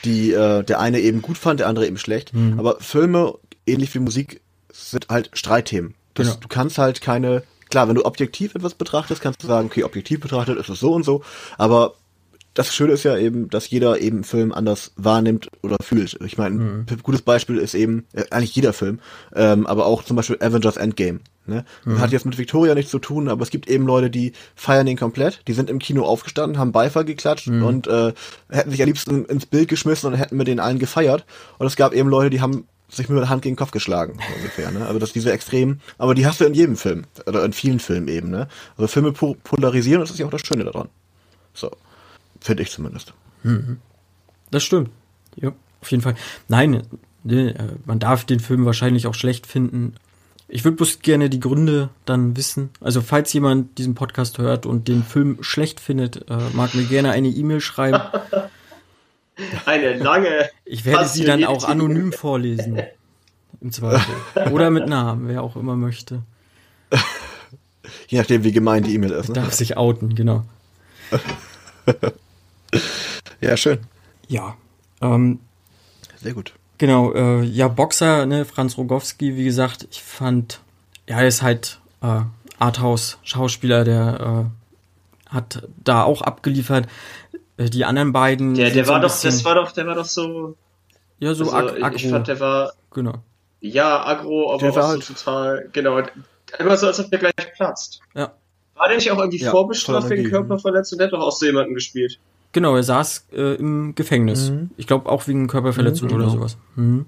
S2: die äh, der eine eben gut fand, der andere eben schlecht. Mhm. Aber Filme, ähnlich wie Musik, sind halt Streitthemen. Das, genau. Du kannst halt keine, klar, wenn du objektiv etwas betrachtest, kannst du sagen, okay, objektiv betrachtet ist es so und so, aber das Schöne ist ja eben, dass jeder eben Film anders wahrnimmt oder fühlt. Ich meine, mhm. ein gutes Beispiel ist eben, äh, eigentlich jeder Film, ähm, aber auch zum Beispiel Avengers Endgame. Ne? Mhm. Hat jetzt mit Victoria nichts zu tun, aber es gibt eben Leute, die feiern ihn komplett, die sind im Kino aufgestanden, haben Beifall geklatscht mhm. und äh, hätten sich am liebsten ins Bild geschmissen und hätten mit den allen gefeiert. Und es gab eben Leute, die haben sich mit der Hand gegen den Kopf geschlagen, so ungefähr, ne? Also das diese Extremen, aber die hast du in jedem Film, oder in vielen Filmen eben, ne? Also Filme polarisieren, und das ist ja auch das Schöne daran. So. Finde ich zumindest. Mhm.
S1: Das stimmt. Ja, auf jeden Fall. Nein, ne, äh, man darf den Film wahrscheinlich auch schlecht finden. Ich würde bloß gerne die Gründe dann wissen. Also falls jemand diesen Podcast hört und den Film schlecht findet, äh, mag mir gerne eine E-Mail schreiben.
S3: Eine lange.
S1: Ich werde sie dann auch anonym vorlesen. Im Zweifel. Oder mit Namen, wer auch immer möchte.
S2: Je nachdem, wie gemein die E-Mail ist.
S1: Ne? Darf sich outen, genau.
S2: ja, schön.
S1: Ja. Ähm,
S2: Sehr gut.
S1: Genau, äh, ja, Boxer, ne, Franz Rogowski, wie gesagt, ich fand, ja, er ist halt äh, Arthouse-Schauspieler, der äh, hat da auch abgeliefert. Äh, die anderen beiden.
S3: Der, der war so doch, bisschen, das war doch, der war doch so.
S1: Ja, so also, ag agro.
S3: Ich fand, der war.
S1: Genau.
S3: Ja, agro, aber der war halt so total, genau. Immer so, als ob der gleich platzt.
S1: Ja.
S3: War der nicht auch irgendwie ja, vorbestraft wegen Körperverletzung? Der hat doch auch so jemanden gespielt.
S1: Genau, er saß äh, im Gefängnis. Mhm. Ich glaube auch wegen Körperverletzung mhm, genau. oder sowas. Mhm.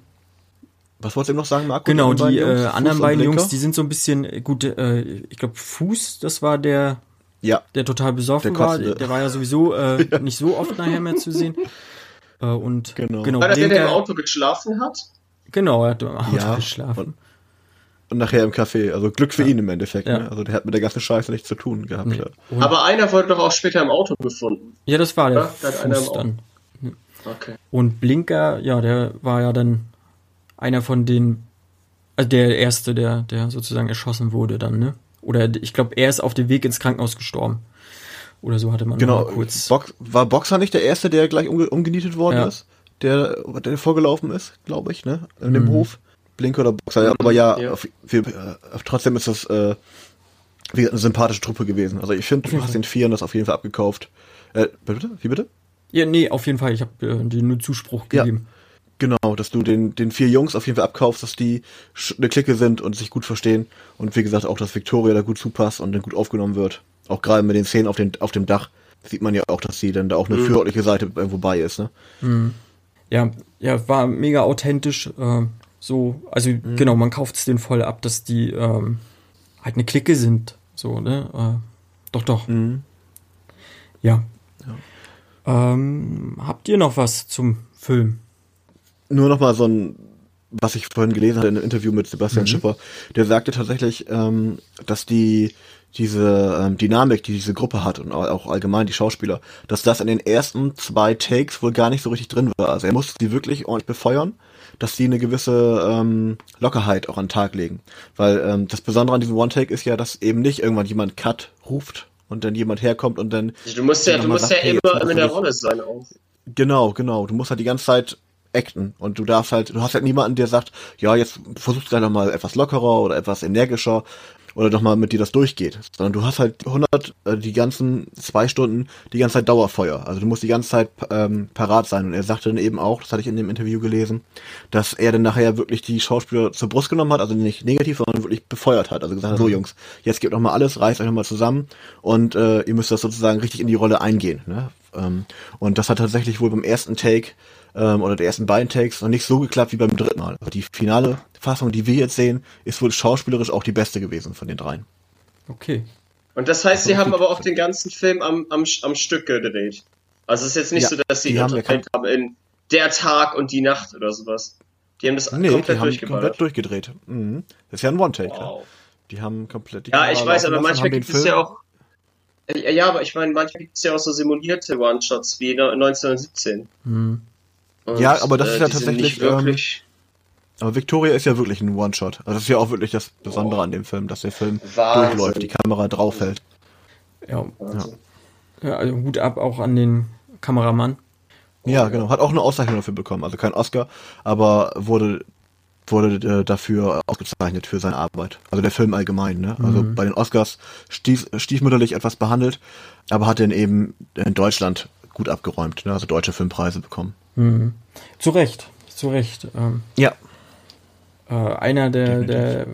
S2: Was wolltest du eben noch sagen, Marco?
S1: Genau, die, die äh, anderen beiden Jungs, die sind so ein bisschen, äh, gut, äh, ich glaube, Fuß, das war der,
S2: ja.
S1: der total besoffen der war. Der war ja sowieso äh, ja. nicht so oft nachher mehr zu sehen. Äh, und
S3: genau. genau war das der, der im Auto geschlafen hat?
S1: Genau, er hat im Auto ja, geschlafen.
S2: Und, und nachher im Café. Also Glück für ja. ihn im Endeffekt. Ja. Ne? Also der hat mit der ganzen Scheiße nichts zu tun gehabt. Nee.
S3: Aber einer wurde doch auch später im Auto gefunden.
S1: Ja, das war der ja? Fuß dann. Okay. Und Blinker, ja, der war ja dann einer von den, also der erste, der, der sozusagen erschossen wurde dann, ne? Oder ich glaube, er ist auf dem Weg ins Krankenhaus gestorben. Oder so hatte man
S2: genau, kurz. Box, war Boxer nicht der erste, der gleich umge umgenietet worden ja. ist? Der, der vorgelaufen ist, glaube ich, ne? In dem mhm. Hof. Blinker oder Boxer, ja, aber ja, ja. Auf, wir, äh, trotzdem ist das äh, wie eine sympathische Truppe gewesen. Also ich finde, du hast den Vieren das auf jeden Fall abgekauft. Äh, bitte? Wie bitte?
S1: Ja, nee, auf jeden Fall. Ich habe äh, dir nur Zuspruch gegeben. Ja,
S2: genau, dass du den, den vier Jungs auf jeden Fall abkaufst, dass die eine Clique sind und sich gut verstehen. Und wie gesagt, auch, dass Victoria da gut zupasst und dann gut aufgenommen wird. Auch gerade mit den Szenen auf, den, auf dem Dach sieht man ja auch, dass sie dann da auch eine mhm. fürordentliche Seite irgendwo bei ist, ne?
S1: Mhm. Ja, ja, war mega authentisch. Äh, so, also mhm. genau, man kauft es denen voll ab, dass die ähm, halt eine Clique sind. So, ne? Äh, doch, doch. Mhm. Ja. ja. Ähm, habt ihr noch was zum Film?
S2: Nur noch mal so ein, was ich vorhin gelesen hatte in einem Interview mit Sebastian mhm. Schipper, der sagte tatsächlich, ähm, dass die diese ähm, Dynamik, die diese Gruppe hat und auch allgemein die Schauspieler, dass das in den ersten zwei Takes wohl gar nicht so richtig drin war. Also er musste die wirklich ordentlich befeuern, dass sie eine gewisse ähm, Lockerheit auch an den Tag legen. Weil ähm, das Besondere an diesem One-Take ist ja, dass eben nicht irgendwann jemand Cut ruft und dann jemand herkommt und dann.
S3: Du musst ja, du musst sagt, ja hey, immer in der Rolle sein auch.
S2: Genau, genau. Du musst halt die ganze Zeit acten und du darfst halt, du hast halt niemanden, der sagt, ja, jetzt versuchst du gleich nochmal etwas lockerer oder etwas energischer oder doch mal mit dir das durchgeht, sondern du hast halt 100, äh, die ganzen zwei Stunden, die ganze Zeit Dauerfeuer. Also du musst die ganze Zeit ähm, parat sein. Und er sagte dann eben auch, das hatte ich in dem Interview gelesen, dass er dann nachher wirklich die Schauspieler zur Brust genommen hat, also nicht negativ, sondern wirklich befeuert hat. Also gesagt hat, so mhm. Jungs, jetzt gebt noch mal alles, reißt euch noch mal zusammen und äh, ihr müsst das sozusagen richtig in die Rolle eingehen. Ne? Ähm, und das hat tatsächlich wohl beim ersten Take ähm, oder der ersten beiden Takes noch nicht so geklappt wie beim dritten Mal. Also die finale Fassung, die wir jetzt sehen, ist wohl schauspielerisch auch die beste gewesen von den dreien.
S1: Okay.
S3: Und das heißt, sie haben aber auch den ganzen Film am, am, am Stück gedreht. Also es ist jetzt nicht ja, so, dass sie
S2: haben, haben
S3: in der Tag und die Nacht oder sowas. Die haben das
S2: nee, komplett, die haben komplett durchgedreht. Mhm. Das ist ja ein One-Take. Wow. Die haben komplett
S3: die Ja, Kamera ich weiß, aber manchmal gibt es ja auch. Ja, aber ich meine, manchmal gibt es ja auch so simulierte One-Shots wie 1917. Mhm.
S2: Und, ja, aber das äh, ist ja tatsächlich. Ähm, aber Victoria ist ja wirklich ein One-Shot. Also das ist ja auch wirklich das Besondere oh. an dem Film, dass der Film Wahnsinn. durchläuft, die Kamera draufhält.
S1: Ja. ja. ja. also Hut ab auch an den Kameramann.
S2: Ja, genau. Hat auch eine Auszeichnung dafür bekommen. Also kein Oscar, aber wurde wurde äh, dafür ausgezeichnet für seine Arbeit. Also der Film allgemein, ne? Also mhm. bei den Oscars stief, stiefmütterlich etwas behandelt, aber hat den eben in Deutschland gut abgeräumt, ne? Also deutsche Filmpreise bekommen.
S1: Mhm. Zu Recht, zu Recht. Ähm,
S2: ja.
S1: Äh, einer der, der,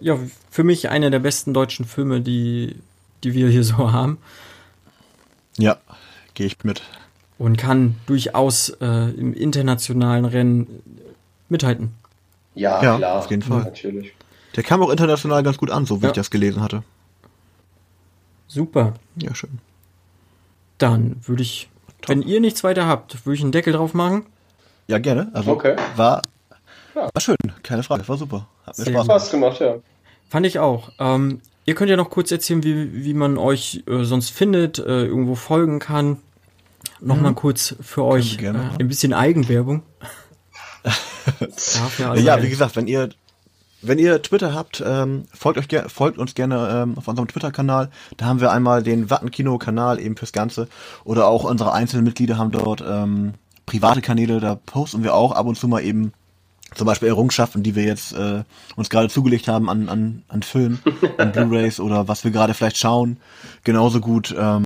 S1: ja, für mich einer der besten deutschen Filme, die, die wir hier so haben.
S2: Ja, gehe ich mit.
S1: Und kann durchaus äh, im internationalen Rennen mithalten.
S3: Ja, ja klar.
S2: Auf jeden Fall. Ja, natürlich. Der kam auch international ganz gut an, so wie ja. ich das gelesen hatte.
S1: Super.
S2: Ja, schön.
S1: Dann würde ich Top. Wenn ihr nichts weiter habt, würde ich einen Deckel drauf machen.
S2: Ja, gerne. Also okay. war, war schön, keine Frage, war super.
S3: Hat mir Spaß, Spaß gemacht, ja.
S1: Fand ich auch. Ähm, ihr könnt ja noch kurz erzählen, wie, wie man euch äh, sonst findet, äh, irgendwo folgen kann. Nochmal mhm. kurz für euch äh, ein bisschen Eigenwerbung.
S2: ja, ja, wie gesagt, wenn ihr wenn ihr Twitter habt, ähm, folgt, euch folgt uns gerne ähm, auf unserem Twitter-Kanal. Da haben wir einmal den Wattenkino-Kanal eben fürs Ganze. Oder auch unsere einzelnen Mitglieder haben dort ähm, private Kanäle. Da posten wir auch ab und zu mal eben zum Beispiel Errungenschaften, die wir jetzt äh, uns gerade zugelegt haben an, an, an Filmen, an Blu-rays oder was wir gerade vielleicht schauen. Genauso gut ähm,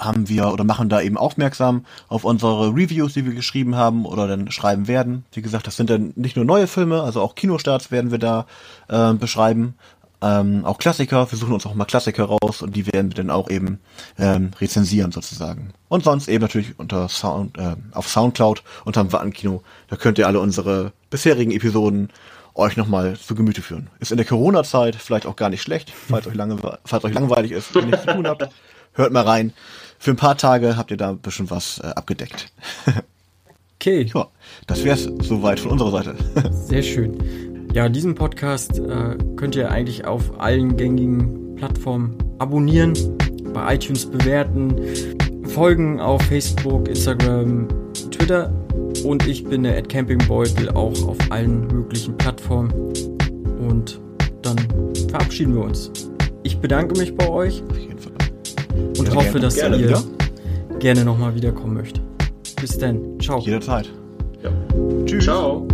S2: haben wir oder machen da eben aufmerksam auf unsere Reviews, die wir geschrieben haben oder dann schreiben werden. Wie gesagt, das sind dann nicht nur neue Filme, also auch Kinostarts werden wir da äh, beschreiben. Ähm, auch Klassiker, wir suchen uns auch mal Klassiker raus und die werden wir dann auch eben ähm, rezensieren sozusagen. Und sonst eben natürlich unter Sound, äh, auf Soundcloud unterm Wattenkino. Da könnt ihr alle unsere bisherigen Episoden euch nochmal zu Gemüte führen. Ist in der Corona-Zeit vielleicht auch gar nicht schlecht, falls euch, lange, falls euch langweilig ist und nichts zu tun habt. Hört mal rein für ein paar Tage habt ihr da ein bisschen was äh, abgedeckt.
S1: okay.
S2: Ja, das wär's soweit von unserer Seite.
S1: Sehr schön. Ja, diesen Podcast äh, könnt ihr eigentlich auf allen gängigen Plattformen abonnieren, bei iTunes bewerten, folgen auf Facebook, Instagram, Twitter und ich bin der Campingbeutel auch auf allen möglichen Plattformen. Und dann verabschieden wir uns. Ich bedanke mich bei euch. Und ja, hoffe, gerne. dass gerne ihr wieder. gerne nochmal wiederkommen möchtet. Bis dann. Ciao.
S2: Jederzeit.
S3: Ja. Tschüss. Ciao.